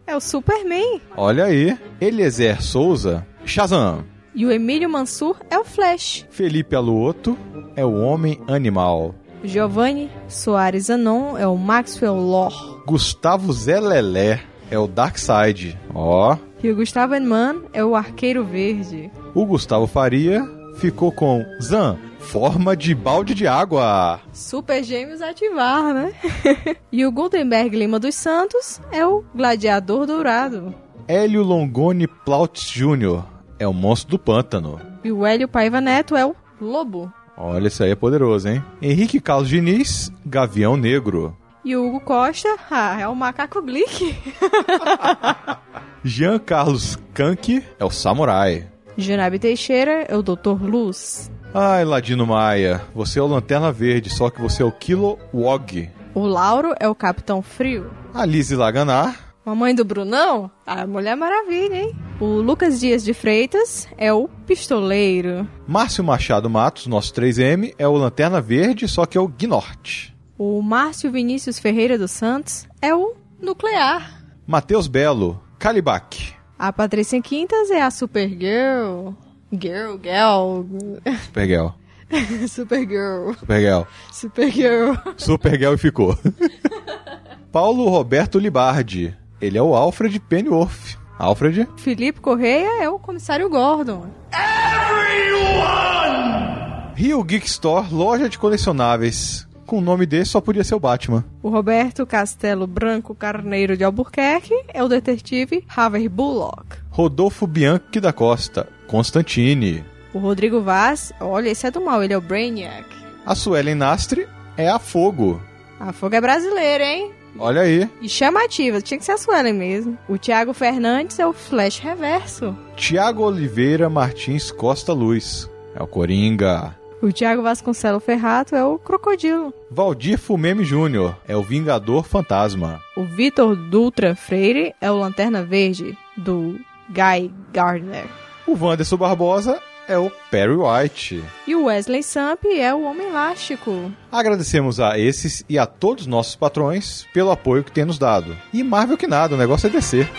é o Superman. Olha aí. Eliezer Souza, Shazam. E o Emílio Mansur é o Flash. Felipe Aluoto é o Homem Animal. Giovanni Soares Anon é o Maxwell Lore. Gustavo Zelelé é o Darkseid. Ó. E o Gustavo Enman é o Arqueiro Verde. O Gustavo Faria ficou com Zan, forma de balde de água. Super Gêmeos ativar, né? e o Gutenberg Lima dos Santos é o Gladiador Dourado. Hélio Longoni Plautz Jr. é o monstro do pântano. E o Hélio Paiva Neto é o Lobo. Olha, esse aí é poderoso, hein? Henrique Carlos Diniz, Gavião Negro. E o Hugo Costa, ah, é o Macaco Glick. Jean Carlos Kank é o Samurai. Janabe Teixeira é o Dr. Luz. Ai, Ladino Maia, você é o Lanterna Verde, só que você é o Kilo Wog. O Lauro é o Capitão Frio. A Lizzie Laganar. Mamãe do Brunão? A Mulher Maravilha, hein? O Lucas Dias de Freitas é o Pistoleiro. Márcio Machado Matos, nosso 3M, é o Lanterna Verde, só que é o Gnorte. O Márcio Vinícius Ferreira dos Santos é o Nuclear. Matheus Belo, Calibac. A Patrícia Quintas é a Supergirl. Girl, girl. Supergirl. Supergirl. Supergirl. Supergirl. Supergirl e ficou. Paulo Roberto Libardi. Ele é o Alfred Pennyworth. Alfred? Felipe Correia é o comissário Gordon. Rio Geek Store, loja de colecionáveis. Com o nome desse só podia ser o Batman. O Roberto Castelo Branco Carneiro de Albuquerque é o detetive Harvey Bullock. Rodolfo Bianchi da Costa, Constantine. O Rodrigo Vaz, olha, esse é do mal, ele é o Brainiac. A Suelen Nastre é a Fogo. A Fogo é brasileira, hein? Olha aí. E chamativa, tinha que ser a Suelen mesmo. O Thiago Fernandes é o Flash Reverso. Tiago Oliveira Martins Costa Luz. É o Coringa. O Thiago Vasconcelo Ferrato é o Crocodilo. Valdir Fumeme Júnior é o Vingador Fantasma. O Vitor Dutra Freire é o Lanterna Verde, do Guy Gardner. O Wanderson Barbosa é o Perry White. E o Wesley Samp é o Homem Elástico. Agradecemos a esses e a todos os nossos patrões pelo apoio que têm nos dado. E Marvel que nada, o negócio é descer.